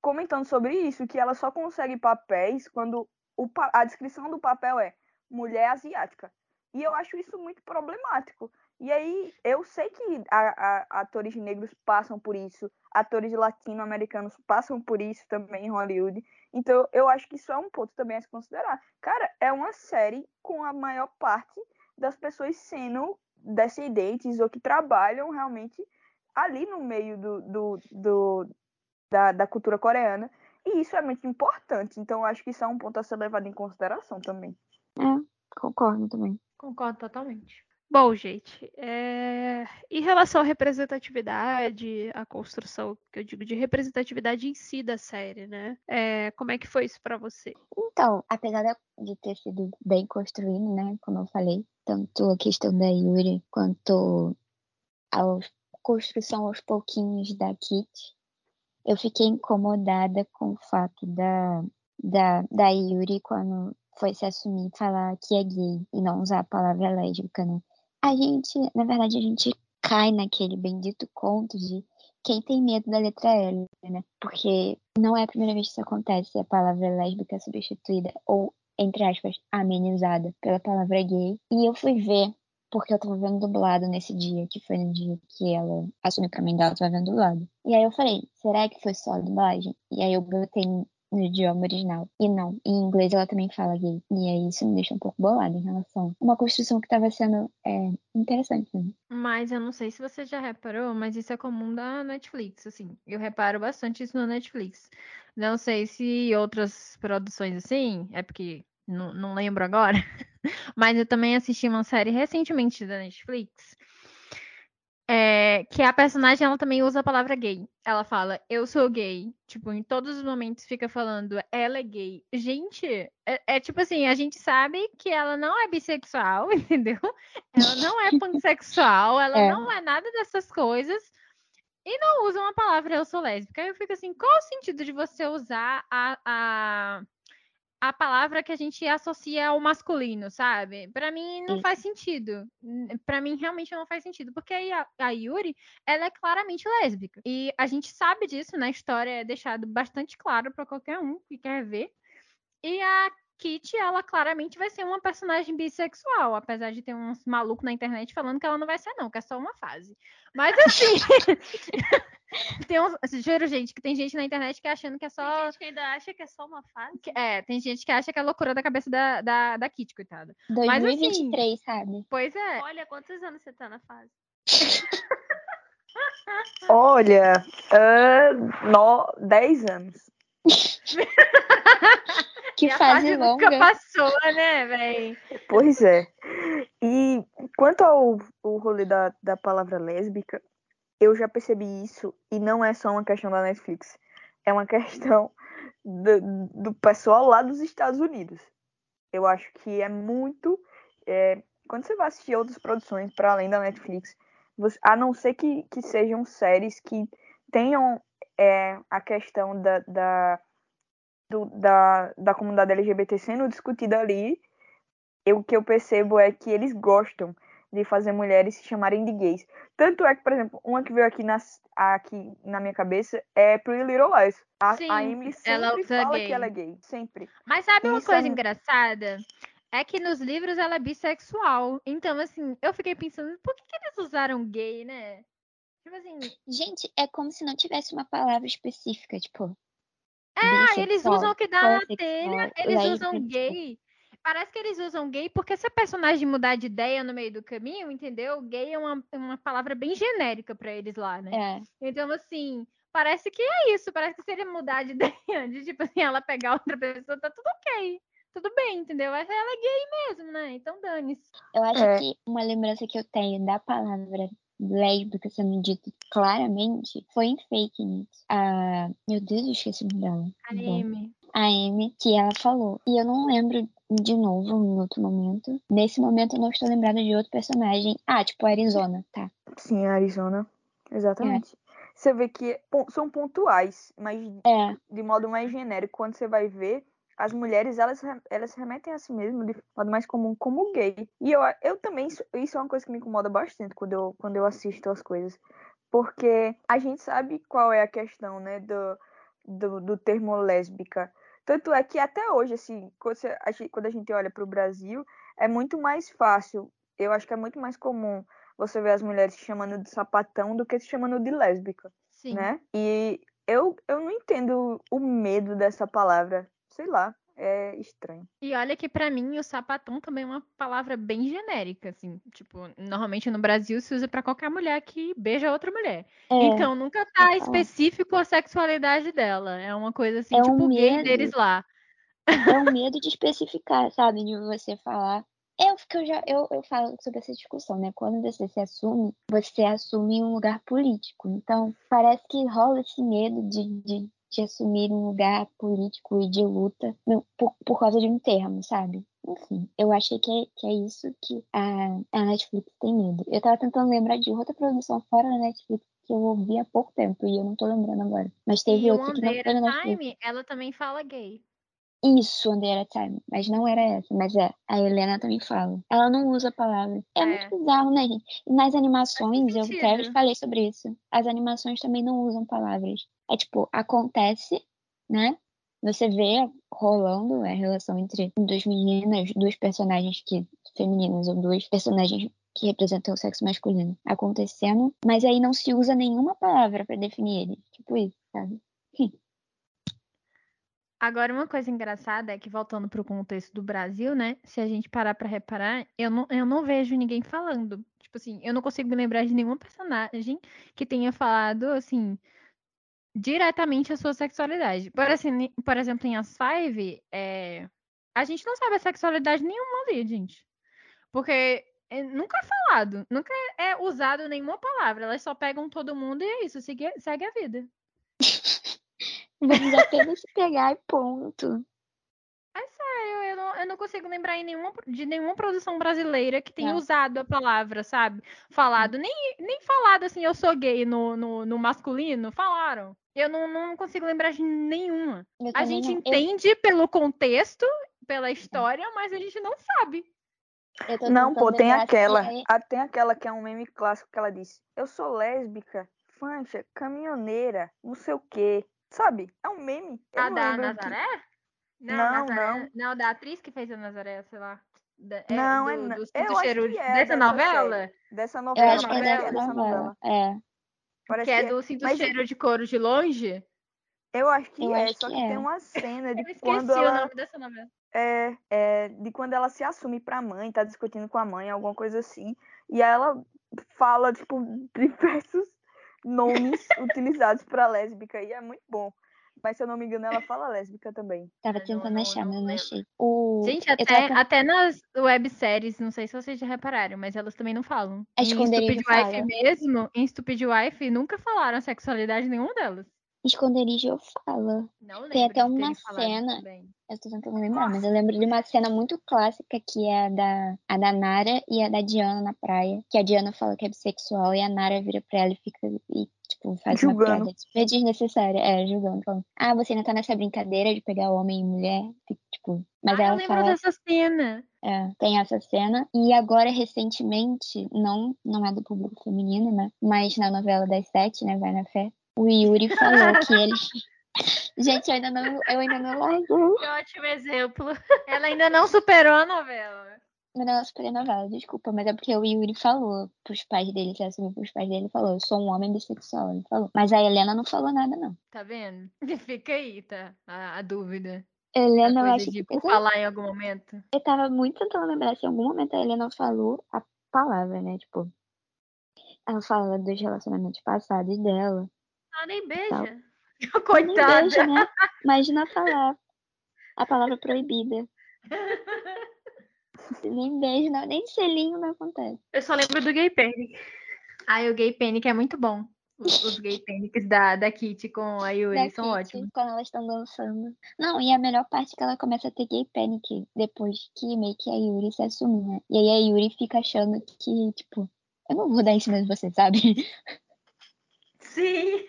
comentando sobre isso, que ela só consegue papéis quando o, a descrição do papel é mulher asiática. E eu acho isso muito problemático. E aí, eu sei que a- a- atores negros passam por isso, atores latino-americanos passam por isso também em Hollywood. Então, eu acho que isso é um ponto também a se considerar. Cara, é uma série com a maior parte das pessoas sendo descendentes ou que trabalham realmente ali no meio do, do, do- da, da cultura coreana. E isso é muito importante. Então, eu acho que isso é um ponto a ser levado em consideração também. É, concordo também. Concordo totalmente. Bom, gente, é, em relação à representatividade, a construção, que eu digo de representatividade em si da série, né? É, como é que foi isso pra você? Então, apesar de ter sido bem construído, né, como eu falei, tanto a questão da Yuri quanto a construção aos pouquinhos da Kit, eu fiquei incomodada com o fato da, da, da Yuri quando foi se assumir falar que é gay e não usar a palavra lésbica, né? A gente, na verdade, a gente cai naquele bendito conto de quem tem medo da letra L, né? Porque não é a primeira vez que isso acontece, a palavra lésbica é substituída ou, entre aspas, amenizada pela palavra gay. E eu fui ver, porque eu tava vendo dublado nesse dia, que foi no dia que ela assumiu pra mim dela, eu tava vendo dublado. E aí eu falei, será que foi só dublagem? E aí eu botei no idioma original. E não, em inglês ela também fala gay. E aí isso me deixa um pouco bolada em relação a uma construção que tava sendo é, interessante. Né? Mas eu não sei se você já reparou, mas isso é comum da Netflix, assim. Eu reparo bastante isso na Netflix. Não sei se outras produções assim, é porque não, não lembro agora. [laughs] Mas eu também assisti uma série recentemente da Netflix. É, que a personagem ela também usa a palavra gay. Ela fala, eu sou gay. Tipo, em todos os momentos fica falando, ela é gay. Gente, é, é tipo assim, a gente sabe que ela não é bissexual, [laughs] entendeu? Ela não é pansexual, ela É. não é nada dessas coisas. E não usa uma palavra eu sou lésbica. Aí eu fico assim, qual o sentido de você usar a, a, a palavra que a gente associa ao masculino, sabe? Pra mim não faz sentido. Pra mim realmente não faz sentido, porque a, a Yuri, ela é claramente lésbica. E a gente sabe disso na história, é deixado bastante claro pra qualquer um que quer ver. E a Kitty, ela claramente vai ser uma personagem bissexual, apesar de ter uns malucos na internet falando que ela não vai ser, não, que é só uma fase. Mas assim. [laughs] tem uns, juro, gente, que tem gente na internet que é achando que é Tem só. gente que ainda acha que é só uma fase. que- É, tem gente que acha que é loucura da cabeça da, da, da Kitty, coitada. Mas, assim, 2023, sabe? Pois é. Olha quantos anos você tá na fase. Olha, ah, no, 10 anos. Que E a fase nunca longa. passou, né, velho? Pois é. E quanto ao, ao rolê da, da palavra lésbica, eu já percebi isso e não é só uma questão da Netflix. É uma questão do, do pessoal lá dos Estados Unidos. Eu acho que é muito. é, quando você vai assistir outras produções para além da Netflix, você- a não ser que, que sejam séries que tenham é, a questão da, da, do- da, da comunidade LGBT sendo discutida ali, eu, o que eu percebo é que eles gostam de fazer mulheres se chamarem de gays. Tanto é que, por exemplo, uma que veio aqui, nas, aqui na minha cabeça é Pretty Little Lies. A, Sim, a Emily sempre fala gay. que ela é gay. Sempre. Mas sabe uma coisa é- engraçada? É que nos livros ela é bissexual. Então, assim, eu fiquei pensando, por que, que eles usaram gay, né? Tipo assim, Gente, é como se não tivesse uma palavra específica, tipo. Ah, eles usam o que dá na telha, eles usam lésbica, gay. Parece que eles usam gay porque se a personagem mudar de ideia no meio do caminho, entendeu? Gay é uma, uma palavra bem genérica pra eles lá, né? É, Então, assim, parece que é isso. Parece que se ele mudar de [laughs] ideia, de tipo assim, ela pegar outra pessoa, tá tudo ok. Tudo bem, entendeu? Mas ela é gay mesmo, né? Então dane-se. eu acho É. que uma lembrança que eu tenho da palavra lésbica sendo dito claramente foi em Fake News. A... Meu Deus, eu esqueci o nome dela. Bom. Anime. a Amy, que ela falou. E eu não lembro de novo em outro momento. Nesse momento eu não estou lembrada de outro personagem. Ah, tipo Arizona, tá. Sim, Arizona. Exatamente. Você vê que são pontuais, mas É, de modo mais genérico, quando você vai ver, as mulheres, elas, elas se remetem a si mesmas de modo mais comum como gay. E eu, eu também, isso, é uma coisa que me incomoda bastante quando eu, quando eu assisto as coisas. Porque a gente sabe qual é a questão, né, do, do, do termo lésbica. Tanto é que até hoje, assim, quando, você- a gente, quando a gente olha para o Brasil, é muito mais fácil, eu acho que é muito mais comum você ver as mulheres se chamando de sapatão do que se chamando de lésbica, Sim. né? E eu, eu não entendo o medo dessa palavra, sei lá, é estranho. E olha que pra mim o sapatão também é uma palavra bem genérica, assim. Tipo, normalmente no Brasil se usa pra qualquer mulher que beija outra mulher. É, Então nunca tá falar. específico a sexualidade dela. É uma coisa assim, É tipo um o gay deles lá. é um medo de especificar, sabe? De você falar. Eu, que eu, já, eu, eu falo sobre essa discussão, né? Quando você se assume, você assume em um lugar político. Então, parece que rola esse medo de, de, de assumir um lugar político e de luta por, por causa de um termo, sabe? Enfim, eu achei que é, que é isso que a, a Netflix tem medo. Eu tava tentando lembrar de outra produção fora da Netflix que eu ouvi há pouco tempo e eu não tô lembrando agora. Mas teve o outra que não foi na Netflix. Time, ela também fala gay. Isso, Under Time, mas não era essa, mas é. A Helena também fala. Ela não usa a palavra. É, É. muito bizarro, né, gente? E nas animações, eu até falei sobre isso. As animações também não usam palavras. É tipo, acontece, né? Você vê rolando a relação entre duas meninas, duas personagens que femininas ou duas personagens que representam o sexo masculino acontecendo, mas aí não se usa nenhuma palavra pra definir eles. Tipo isso, sabe? [laughs] Agora, uma coisa engraçada é que, voltando pro contexto do Brasil, né? Se a gente parar pra reparar, eu não, eu não vejo ninguém falando. Tipo assim, eu não consigo me lembrar de nenhum personagem que tenha falado, assim, diretamente a sua sexualidade. Por, assim, por exemplo, em As Five, é, a gente não sabe a sexualidade nenhuma ali, gente. Porque é, nunca é falado, nunca é usado nenhuma palavra. Elas só pegam todo mundo e é isso, segue, segue a vida. Vamos apenas pegar e ponto. É sério, eu não, eu não consigo lembrar em nenhuma, de nenhuma produção brasileira que tenha Não. usado a palavra, sabe? Falado, nem, nem falado assim, eu sou gay no, no, no masculino, falaram. Eu não, não consigo lembrar de nenhuma. Eu A gente não- eu- entende pelo contexto, pela história, mas a gente não sabe. eu tô Não, pô, tem aquela. é- ah, Tem aquela que é um meme clássico que ela disse: Eu sou lésbica, fancha, caminhoneira, não sei o quê. Sabe? É um meme. Eu a não da lembro que- Nazaré? Não, Nazaré, não. da atriz que fez a Nazaré, sei lá. Da- é, Não, é do, não. do Eu Sinto acho Cheiro é dessa dessa novela? Dessa Eu novela, acho que é dessa novela. É. Parece Que é é. do Sinto Mas Cheiro de Couro de Longe? eu acho que Eu é, acho só que que, é. tem uma cena de [laughs] Eu esqueci quando o ela. nome dessa novela. É, é, de quando ela se assume pra mãe, tá discutindo com a mãe, alguma coisa assim. E aí ela fala, tipo, [laughs] diversos nomes [laughs] utilizados pra lésbica. E é muito bom. Mas se eu não me engano, ela fala lésbica também. Tava tentando não- achar, não mas não achei. O... Gente, até, tava até nas webséries, não sei se vocês já repararam, mas elas também não falam. A Em Stupid Wife fala. mesmo, em Stupid Wife, nunca falaram a sexualidade nenhuma delas. Esconderijo fala. Não lembro Tem até uma cena-. Eu tô tentando lembrar, mas eu lembro de uma cena muito clássica que é a da, a da Nara e a da Diana na praia. Que a Diana fala que é bissexual e a Nara vira pra ela e fica e, tipo, faz uma Julgando. piada super desnecessária. É, julgando, falando, ah, você ainda tá nessa brincadeira de pegar homem e mulher. Tipo, mas ah, eu ela lembro fala. dessa cena. É, tem essa cena. E agora, recentemente, não, não é do público feminino, né? Mas na novela das sete, né? Vai na fé. O Yuri falou que ele. [laughs] Gente, eu ainda não, eu ainda não larguei. Que ótimo exemplo. Ela ainda não superou a novela. Não é super novela, desculpa, mas é porque o Yuri falou pros pais dele, se assumiu pros pais dele, falou, eu sou um homem bissexual, ele falou. Mas a Helena não falou nada, não. Tá vendo? [laughs] Fica aí, tá? A, a dúvida. A Helena, eu coisa acho de que. Eu, falar em algum momento. eu tava muito tentando lembrar se em algum momento a Helena falou a palavra, né? Tipo. Ela fala dos relacionamentos passados dela. Ela nem beija. [laughs] Nem Coitada. beija, né? Imagina falar a palavra proibida. [laughs] Nem beijo, não, nem selinho não acontece. Eu só lembro do Gay Panic. Ai, o Gay Panic é muito bom. Os, os Gay [laughs] Panics da, da Kitty com a Yuri Da são Kitty, ótimos. Quando elas estão dançando. Não, e a melhor parte é que ela começa a ter gay panic depois que meio que a Yuri se assume, né? E aí a Yuri fica achando que, tipo, eu não vou dar em cima de você, sabe? Sim.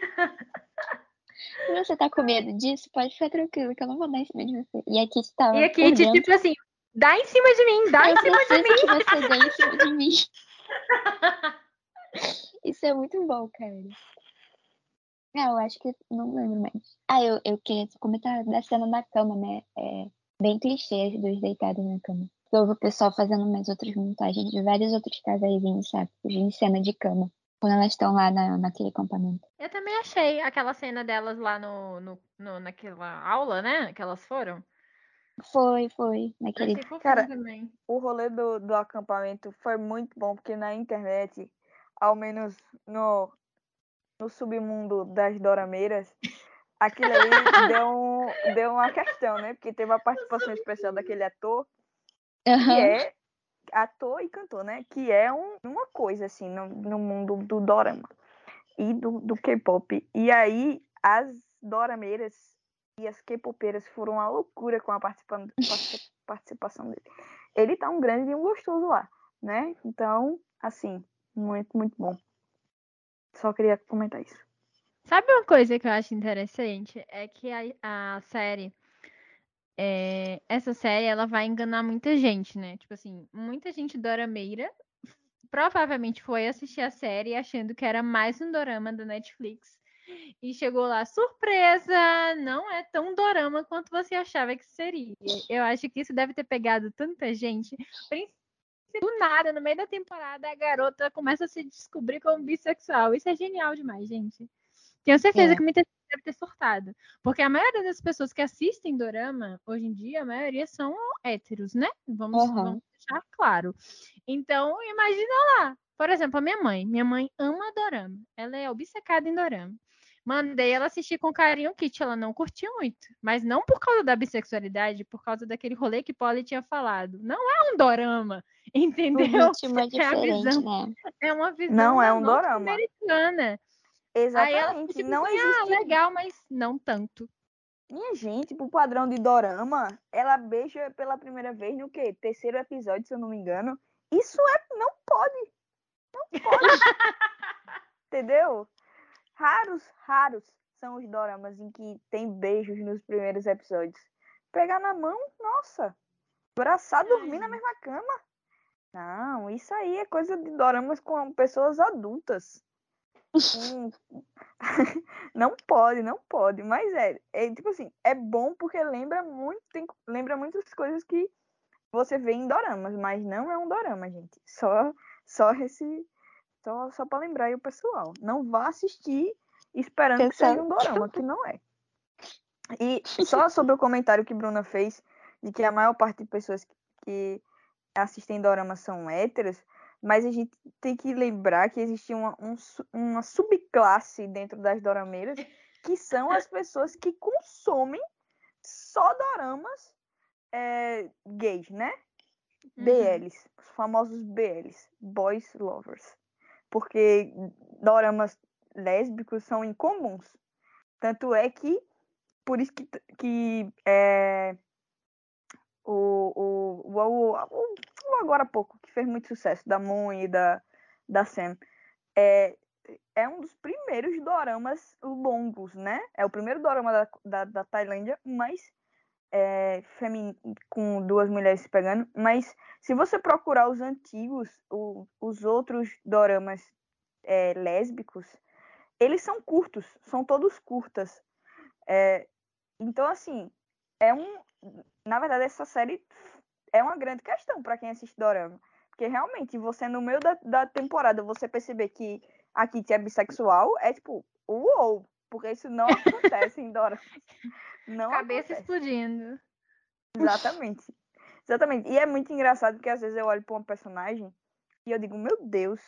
Se você tá com medo disso, pode ficar tranquilo, que eu não vou dar em cima de você. E a Kitty tava. E a Kitty, dentro. tipo assim, dá em cima de mim, dá em eu cima de mim. que você dê em cima de mim. Isso é muito bom, cara. Ah, eu acho que não lembro mais. Ah, eu, eu queria comentar da cena da cama, né? É bem clichê as duas deitadas na cama. Eu vi o pessoal fazendo umas outras montagens de vários outros casaizinhos, sabe? Em cena de cama. Quando elas estão lá na, naquele acampamento. Eu também achei aquela cena delas lá no, no, no- naquela aula, né? Que elas foram. Foi, foi. Naquele. Cara, também. O rolê do, do acampamento foi muito bom, porque na internet, ao menos no, no submundo das dorameiras, aquilo aí [laughs] deu, um, deu uma questão, né? Porque teve a participação especial daquele ator, que Aham. é ator e cantor, né? Que é um- uma coisa, assim, no, no mundo do dorama e do, do K-pop. E aí, as dorameiras e as K-popeiras foram uma loucura com a participa- [laughs] partici- participação dele. Ele tá um grande e um gostoso lá, né? Então, assim, muito, muito bom. Só queria comentar isso. Sabe uma coisa que eu acho interessante? É que a, a série. É, essa série ela vai enganar muita gente, né? Tipo assim, muita gente dorameira provavelmente foi assistir a série achando que era mais um dorama da Netflix. E chegou lá, surpresa! Não é tão dorama quanto você achava que seria. Eu acho que isso deve ter pegado tanta gente. Do nada, no meio da temporada, a garota começa a se descobrir como bissexual. Isso é genial demais, gente. Tenho certeza É. que muita gente deve ter surtado. Porque a maioria das pessoas que assistem dorama, hoje em dia, a maioria são héteros, né? Vamos, Aham. vamos deixar claro. Então, imagina lá. Por exemplo, a minha mãe. Minha mãe ama dorama. Ela é obcecada em dorama. Mandei ela assistir com carinho o Kit, ela não curtiu muito. Mas não por causa da bissexualidade, por causa daquele rolê que Polly tinha falado. Não é um dorama, O entendeu? ritmo é [laughs] É visão. né? É uma visão Não é um norte-americana. Aí ela, Exatamente. tipo não assim, ah, existe. legal, mas não tanto. Minha gente, pro padrão de dorama, ela beija pela primeira vez no quê? Terceiro episódio, se eu não me engano. Isso é. Não pode. Não pode. [laughs] Entendeu? Raros, raros são os doramas em que tem beijos nos primeiros episódios. Pegar na mão, nossa. Abraçar, dormir na mesma cama. Não, isso aí é coisa de doramas com pessoas adultas. Hum, [laughs] não pode, não pode. Mas é, é tipo assim, é bom porque lembra muito, tem, lembra muitas coisas que você vê em doramas, mas não é um dorama, gente. Só, só esse, só, só para lembrar aí o pessoal. Não vá assistir esperando que seja um dorama, que não é. E só sobre o comentário que Bruna fez de que a maior parte de pessoas que assistem dorama são héteros, mas a gente tem que lembrar que existe uma, um uma subclasse dentro das dorameiras que são as pessoas que consomem só doramas é, gays, né? Uhum. BLs, os famosos BLs, Boys Lovers. Porque doramas lésbicos são incomuns. Tanto é que, por isso que, que é, o, o, o, o, o- o agora há pouco, que fez muito sucesso, da Moon e da, da Sam, é, é um dos primeiros doramas longos, né? É o primeiro dorama da, da, da Tailândia, mas é, femi- com duas mulheres se pegando. Mas se você procurar os antigos, o- os outros doramas é, lésbicos, eles são curtos, são todos curtas. É, então, assim, é um. Na verdade, essa série é uma grande questão para quem assiste Dorama. Porque realmente, você no meio da, da temporada, você perceber que a Kitty é bissexual, é tipo, uou! Porque isso não acontece em Dorama. [laughs] Não Cabeça acontece. explodindo. Exatamente. Exatamente. E é muito engraçado porque às vezes eu olho pra uma personagem e eu digo, meu Deus,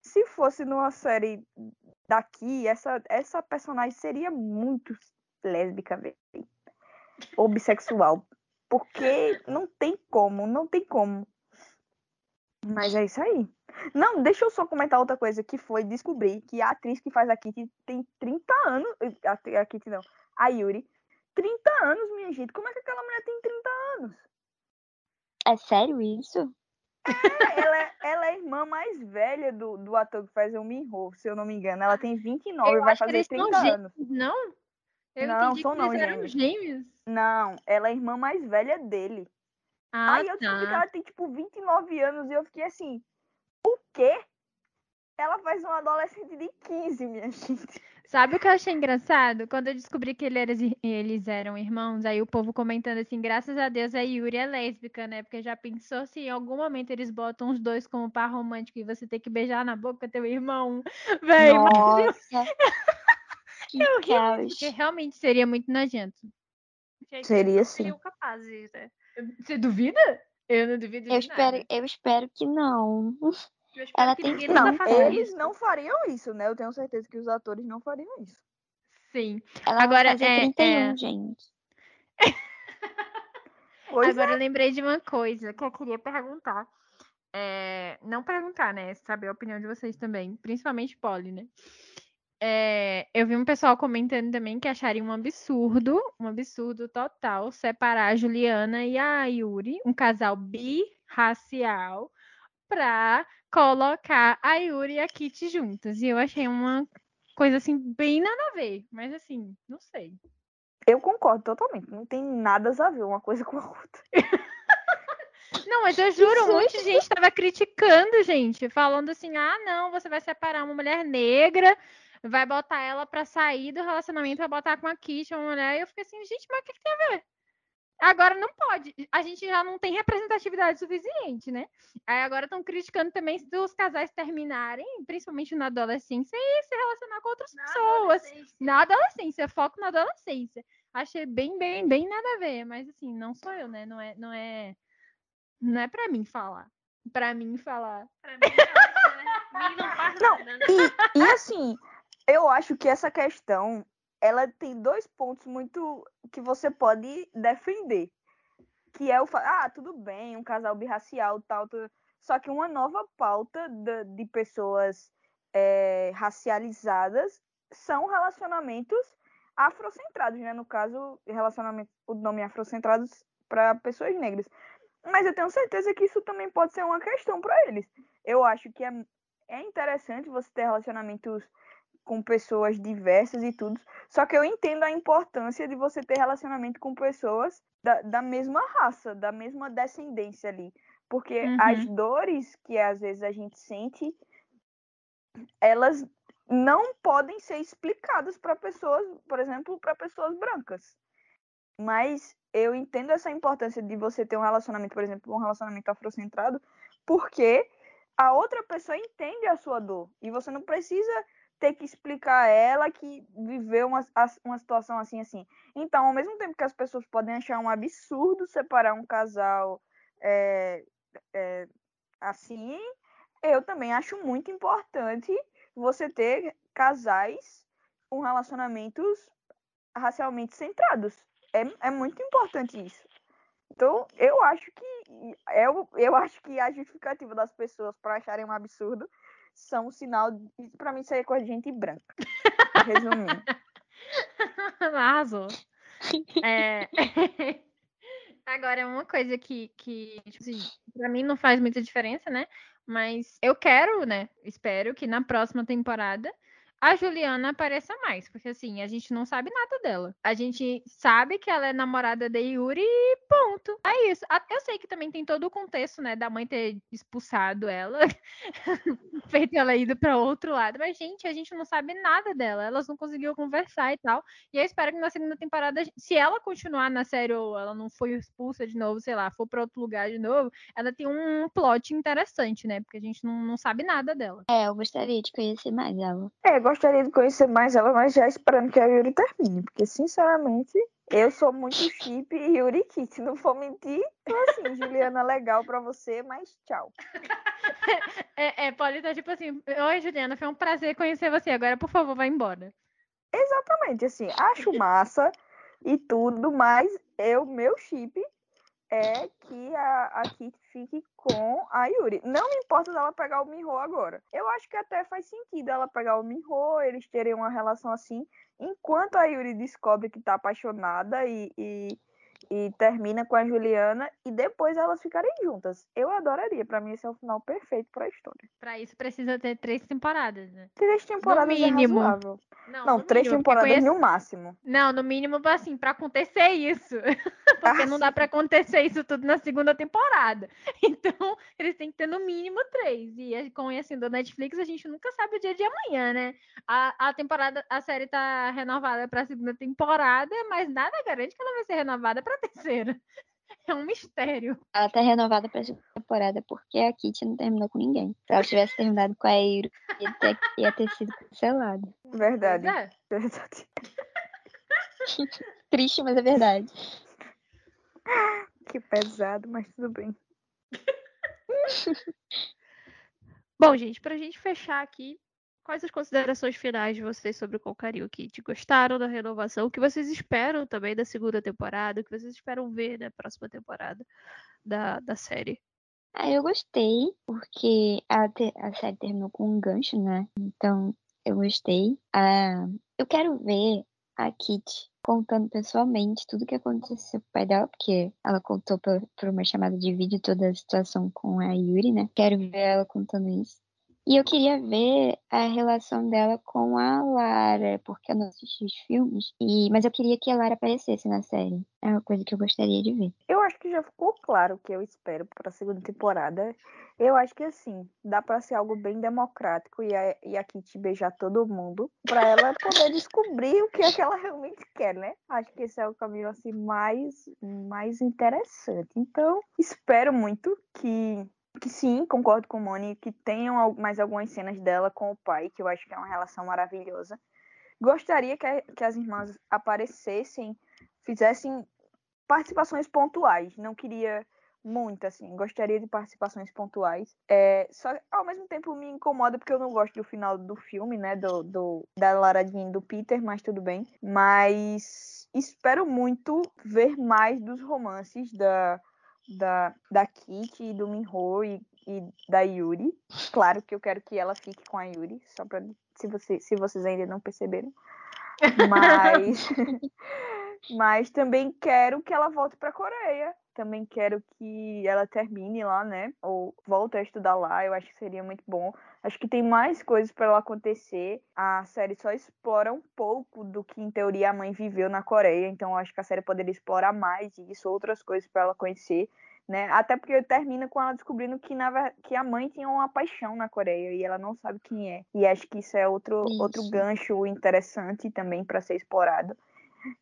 se fosse numa série daqui, essa, essa personagem seria muito lésbica, velho. Ou bissexual. Porque não tem como, não tem como. Mas é isso aí. Não, deixa eu só comentar outra coisa que foi descobrir que a atriz que faz a Kitty tem 30 anos. A, a Kitty não, a Yuri. 30 anos, minha gente. Como é que aquela mulher tem 30 anos? É sério isso? ela, é, ela é a irmã mais velha do, do ator que faz o Minho, se eu não me engano. Ela tem 29 e Eu vai fazer eles são 30 gê- anos. Não? Eu Não, são não, gêmeos. gêmeos. Não, ela é a irmã mais velha dele. Ah, Aí eu descobri que tá. ela tem, tipo, 29 anos e eu fiquei assim, o quê? Ela faz uma adolescente de 15, minha [laughs] gente. Sabe o que eu achei engraçado? Quando eu descobri que ele era- eles eram irmãos, aí o povo comentando assim, graças a Deus a Yuri é lésbica, né? Porque já pensou se em algum momento eles botam os dois como par romântico e você tem que beijar na boca teu irmão? [laughs] Véi, mas Nossa. [laughs] que eu ri muito, caos. porque realmente seria muito nojento. Gente, Seria sim. seriam capazes, né? Você duvida? Eu não duvido Eu de espero, nada. eu espero que não. Eu espero Ela que tem ninguém que- Não, eles isso. não fariam isso, né? Eu tenho certeza que os atores não fariam isso. Sim. Ela Agora, vai fazer é- 31, é. gente. Pois Agora eu lembrei de uma coisa que eu queria perguntar. É, não perguntar, né? Saber a opinião de vocês também. Principalmente Polly, né? É, eu vi um pessoal comentando também que acharia um absurdo, um absurdo total, separar a Juliana e a Yuri, um casal birracial, pra colocar a Yuri e a Kitty juntas. E eu achei uma coisa assim, bem nada a ver. Mas assim, não sei. Eu concordo totalmente. Não tem nada a ver uma coisa [laughs] com a outra. Não, mas eu juro, um monte de gente tava criticando, gente, falando assim: ah, não, você vai separar uma mulher negra, vai botar ela pra sair do relacionamento, vai botar com a Kitty, uma mulher. E eu fiquei assim, gente, mas o que, que tem a ver? Agora não pode. A gente já não tem representatividade suficiente, né? Aí agora estão criticando também se os casais terminarem, principalmente na adolescência, e se relacionar com outras pessoas. Na adolescência, foco na adolescência. Achei bem, bem, bem nada a ver, mas assim, não sou eu, né? Não é, não é, não é para mim falar. Para mim falar. Pra mim, não, né? Mim não faz Não, nada, né? E, e assim, eu acho que essa questão, ela tem dois pontos muito que você pode defender. Que é o ah, tudo bem, um casal birracial, tal, tudo- só que uma nova pauta da- de, pessoas é, racializadas são relacionamentos afrocentrados, né? No caso, relacionamento, o nome afrocentrados para pessoas negras. Mas eu tenho certeza que isso também pode ser uma questão para eles. Eu acho que é, é interessante você ter relacionamentos com pessoas diversas e tudo. Só que eu entendo a importância de você ter relacionamento com pessoas da, da mesma raça, da mesma descendência ali. Porque Uhum. as dores que às vezes a gente sente, elas não podem ser explicadas para pessoas, por exemplo, para pessoas brancas. Mas eu entendo essa importância de você ter um relacionamento, por exemplo, um relacionamento afrocentrado, porque a outra pessoa entende a sua dor. E você não precisa ter que explicar a ela que viveu uma, uma situação assim, assim. Então, ao mesmo tempo que as pessoas podem achar um absurdo separar um casal é, é, assim, eu também acho muito importante você ter casais com relacionamentos racialmente centrados. É, é muito importante isso. Então, eu acho que eu, eu acho que a justificativa das pessoas para acharem um absurdo são um sinal de, para mim isso aí é coisa de gente branca. [laughs] Resumindo. Arrasou. [laughs] É... [laughs] Agora, uma coisa que, que tipo assim, pra mim não faz muita diferença, né? Mas eu quero, né? Espero que na próxima temporada a Juliana apareça mais. Porque assim, a gente não sabe nada dela. A gente sabe que ela é namorada de Yuri e ponto. É isso. Eu sei que também tem todo o contexto, né? Da mãe ter expulsado ela, [laughs] feito ela ido pra outro lado. Mas, gente, a gente não sabe nada dela. Elas não conseguiram conversar e tal. E eu espero que na segunda temporada, se ela continuar na série ou ela não foi expulsa de novo, sei lá, for pra outro lugar de novo, ela tem um plot interessante, né? Porque a gente não, não sabe nada dela. É, eu gostaria de conhecer mais ela. É, gostaria de conhecer mais ela, mas já esperando que a Yuri termine, porque sinceramente, eu sou muito chip Yuri Kit, não vou mentir. Então assim, [laughs] Juliana, legal pra você, mas tchau. É, é Polly tá tipo assim: Oi, Juliana, foi um prazer conhecer você. Agora, por favor, vai embora. Exatamente, assim, acho massa e tudo, mas eu, meu chip é que a, a Kit fique com a Yuri. Não me importa dela pegar o Minho agora. Eu acho que até faz sentido ela pegar o Minho, eles terem uma relação assim, enquanto a Yuri descobre que tá apaixonada e, e, e termina com a Juliana e depois elas ficarem juntas. Eu adoraria. Pra mim, esse é o final perfeito pra história. Pra isso precisa ter três temporadas, né? Três temporadas mínimo. é razoável. Não, no três mínimo, temporadas conhece- no máximo. Não, no mínimo, assim, pra acontecer isso. [laughs] Porque Ah, não dá pra acontecer isso tudo na segunda temporada. [laughs] Então, eles têm que ter no mínimo três. E é, com esse da Netflix, a gente nunca sabe o dia de amanhã, né? A, a temporada, a série tá renovada pra segunda temporada, mas nada garante que ela vai ser renovada pra terceira. É um mistério. Ela tá renovada pra segunda temporada porque a Kitty não terminou com ninguém. Se ela tivesse terminado com a Eiro, ia ter, ia ter sido cancelada. Verdade. É. Verdade. [laughs] Triste, mas é verdade. Que pesado, mas tudo bem. [laughs] Bom, gente, pra gente fechar aqui, quais as considerações finais de vocês sobre o Concario Kid? Gostaram da renovação? O que vocês esperam também da segunda temporada? O que vocês esperam ver na próxima temporada da, da série? Ah, eu gostei, porque a, te- a série terminou com um gancho, né? Então, eu gostei. Ah, eu quero ver a Kitty contando pessoalmente tudo que aconteceu com o pai dela, porque ela contou por, por uma chamada de vídeo toda a situação com a Yuri, né? Quero ver ela contando isso. E eu queria ver a relação dela com a Lara, porque eu não assisti os filmes, e... mas eu queria que a Lara aparecesse na série. É uma coisa que eu gostaria de ver. Eu acho que já ficou claro o que eu espero para a segunda temporada. Eu acho que assim, dá para ser algo bem democrático e a, e a Kitty beijar todo mundo para ela poder descobrir o que é que ela realmente quer, né? Acho que esse é o caminho assim mais mais interessante. Então, espero muito que que sim, concordo com o Moni, que tenham mais algumas cenas dela com o pai, que eu acho que é uma relação maravilhosa. Gostaria que, que as irmãs aparecessem, fizessem participações pontuais. Não queria muito, assim. Gostaria de participações pontuais. É, só ao mesmo tempo me incomoda porque eu não gosto do final do filme, né? Do, do, da Lara Jean do Peter, mas tudo bem. Mas espero muito ver mais dos romances da, da, da Kitty e do Minho e, e da Yuri. Claro que eu quero que ela fique com a Yuri, só pra se, você, se vocês ainda não perceberam. Mas, [laughs] mas também quero que ela volte para a Coreia. Também quero que ela termine lá, né? Ou volte a estudar lá. Eu acho que seria muito bom. Acho que tem mais coisas para ela acontecer. A série só explora um pouco do que, em teoria, a mãe viveu na Coreia. Então, acho que a série poderia explorar mais isso, outras coisas para ela conhecer. Né? Até porque termina com ela descobrindo que, na, que a mãe tinha uma paixão na Coreia e ela não sabe quem é. E acho que isso é outro, outro Isso. gancho interessante também para ser explorado.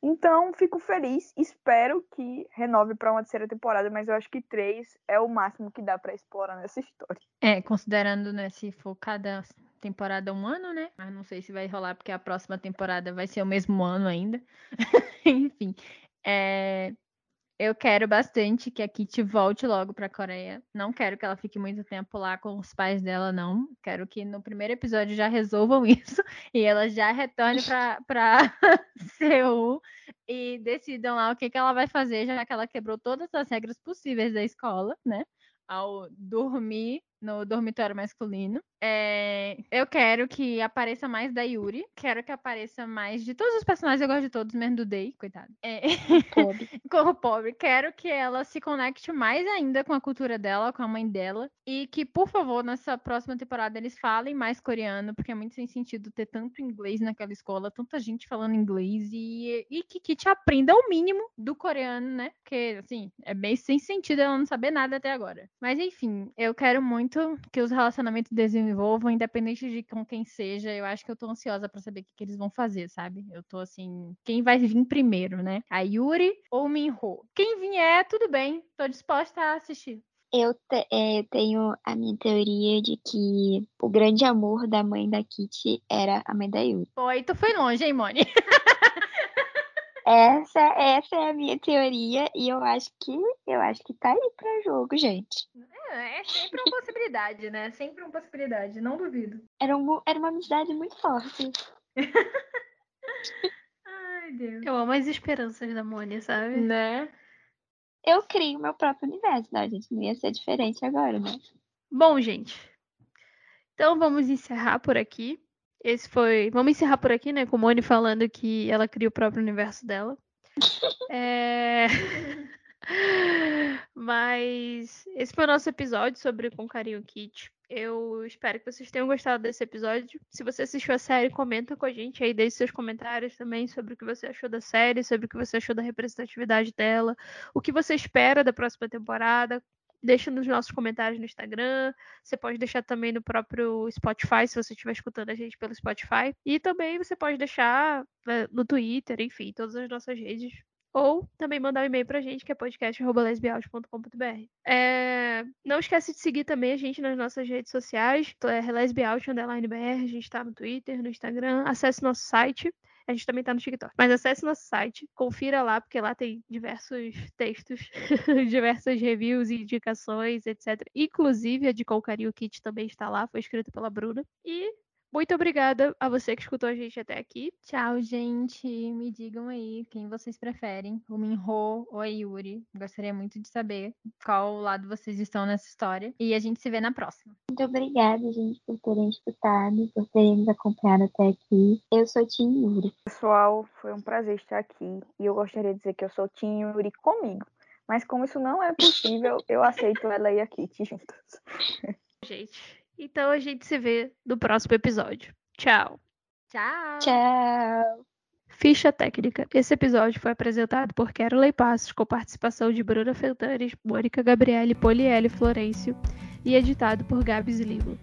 Então, fico feliz. Espero que renove para uma terceira temporada, mas eu acho que três é o máximo que dá para explorar nessa história. É, considerando, né, se for cada temporada um ano, né? Mas não sei se vai rolar, porque a próxima temporada vai ser o mesmo ano ainda. [laughs] Enfim, é, eu quero bastante que a Kitty volte logo pra Coreia. Não quero que ela fique muito tempo lá com os pais dela, não. Quero que no primeiro episódio já resolvam [laughs] isso e ela já retorne pra [laughs] Seul e decidam lá o que, que ela vai fazer, já que ela quebrou todas as regras possíveis da escola, né? Ao dormir no dormitório masculino. É, eu quero que apareça mais da Yuri. Quero que apareça mais de todos os personagens. Eu gosto de todos, menos do Day, coitado. É, Pobre. [laughs] como pobre. Quero que ela se conecte mais ainda com a cultura dela, com a mãe dela. E que, por favor, nessa próxima temporada eles falem mais coreano, porque é muito sem sentido ter tanto inglês naquela escola, tanta gente falando inglês. E, e que Kit aprenda o mínimo do coreano, né? Porque, assim, é bem sem sentido ela não saber nada até agora. Mas, enfim, eu quero muito que os relacionamentos desenvolvam, independente de com quem seja. Eu acho que eu tô ansiosa pra saber o que, que eles vão fazer, sabe? Eu tô assim, quem vai vir primeiro, né? A Yuri ou o Minho? Quem vier, tudo bem. Tô disposta a assistir. Eu, te- é, eu tenho a minha teoria de que o grande amor da mãe da Kitty era a mãe da Yuri. Oi, tu foi longe, hein, Moni? [laughs] Essa, essa é a minha teoria e eu acho que eu acho que tá aí pra jogo, gente. É, é sempre uma possibilidade, né? Sempre uma possibilidade, não duvido. Era, um, era uma amizade muito forte. [laughs] Ai, Deus. Eu amo as esperanças da Mônia, sabe? Né? Eu crio meu próprio universo, né, gente? Não ia ser diferente agora, né? Bom, gente. Então vamos encerrar por aqui. Esse foi. Vamos encerrar por aqui, né? Com Moni falando que ela cria o próprio universo dela. [laughs] É... [laughs] Mas esse foi o nosso episódio sobre Com Carinho Kit. Eu espero que vocês tenham gostado desse episódio. Se você assistiu a série, comenta com a gente aí, deixe seus comentários também sobre o que você achou da série, sobre o que você achou da representatividade dela, o que você espera da próxima temporada. Deixa nos nossos comentários no Instagram. Você pode deixar também no próprio Spotify, se você estiver escutando a gente pelo Spotify. E também você pode deixar né, no Twitter, enfim, todas as nossas redes ou também mandar um e-mail pra gente, que é podcast.lesbiaut.com.br. É... Não esquece de seguir também a gente nas nossas redes sociais, é lesbiaut, underline BR, a gente tá no Twitter, no Instagram, acesse nosso site, a gente também tá no TikTok. Mas acesse nosso site, confira lá, porque lá tem diversos textos, [laughs] diversas reviews e indicações, etc. Inclusive a de Colcario Kit também está lá, foi escrita pela Bruna. E muito obrigada a você que escutou a gente até aqui. Tchau, gente. Me digam aí quem vocês preferem, o Minho ou a Yuri. Gostaria muito de saber qual lado vocês estão nessa história. E a gente se vê na próxima. Muito obrigada, gente, por terem escutado, por terem nos acompanhado até aqui. Eu sou Tim Yuri. Pessoal, foi um prazer estar aqui. E eu gostaria de dizer que eu sou Tim Yuri comigo. Mas como isso não é possível, eu aceito ela e a Kitty juntas. Gente, então a gente se vê no próximo episódio. Tchau. Tchau. Tchau. Ficha técnica. Esse episódio foi apresentado por Carolei Passos, com participação de Bruna Fentanes, Mônica Gabriele, Poliele Florencio e editado por Gabs Lima.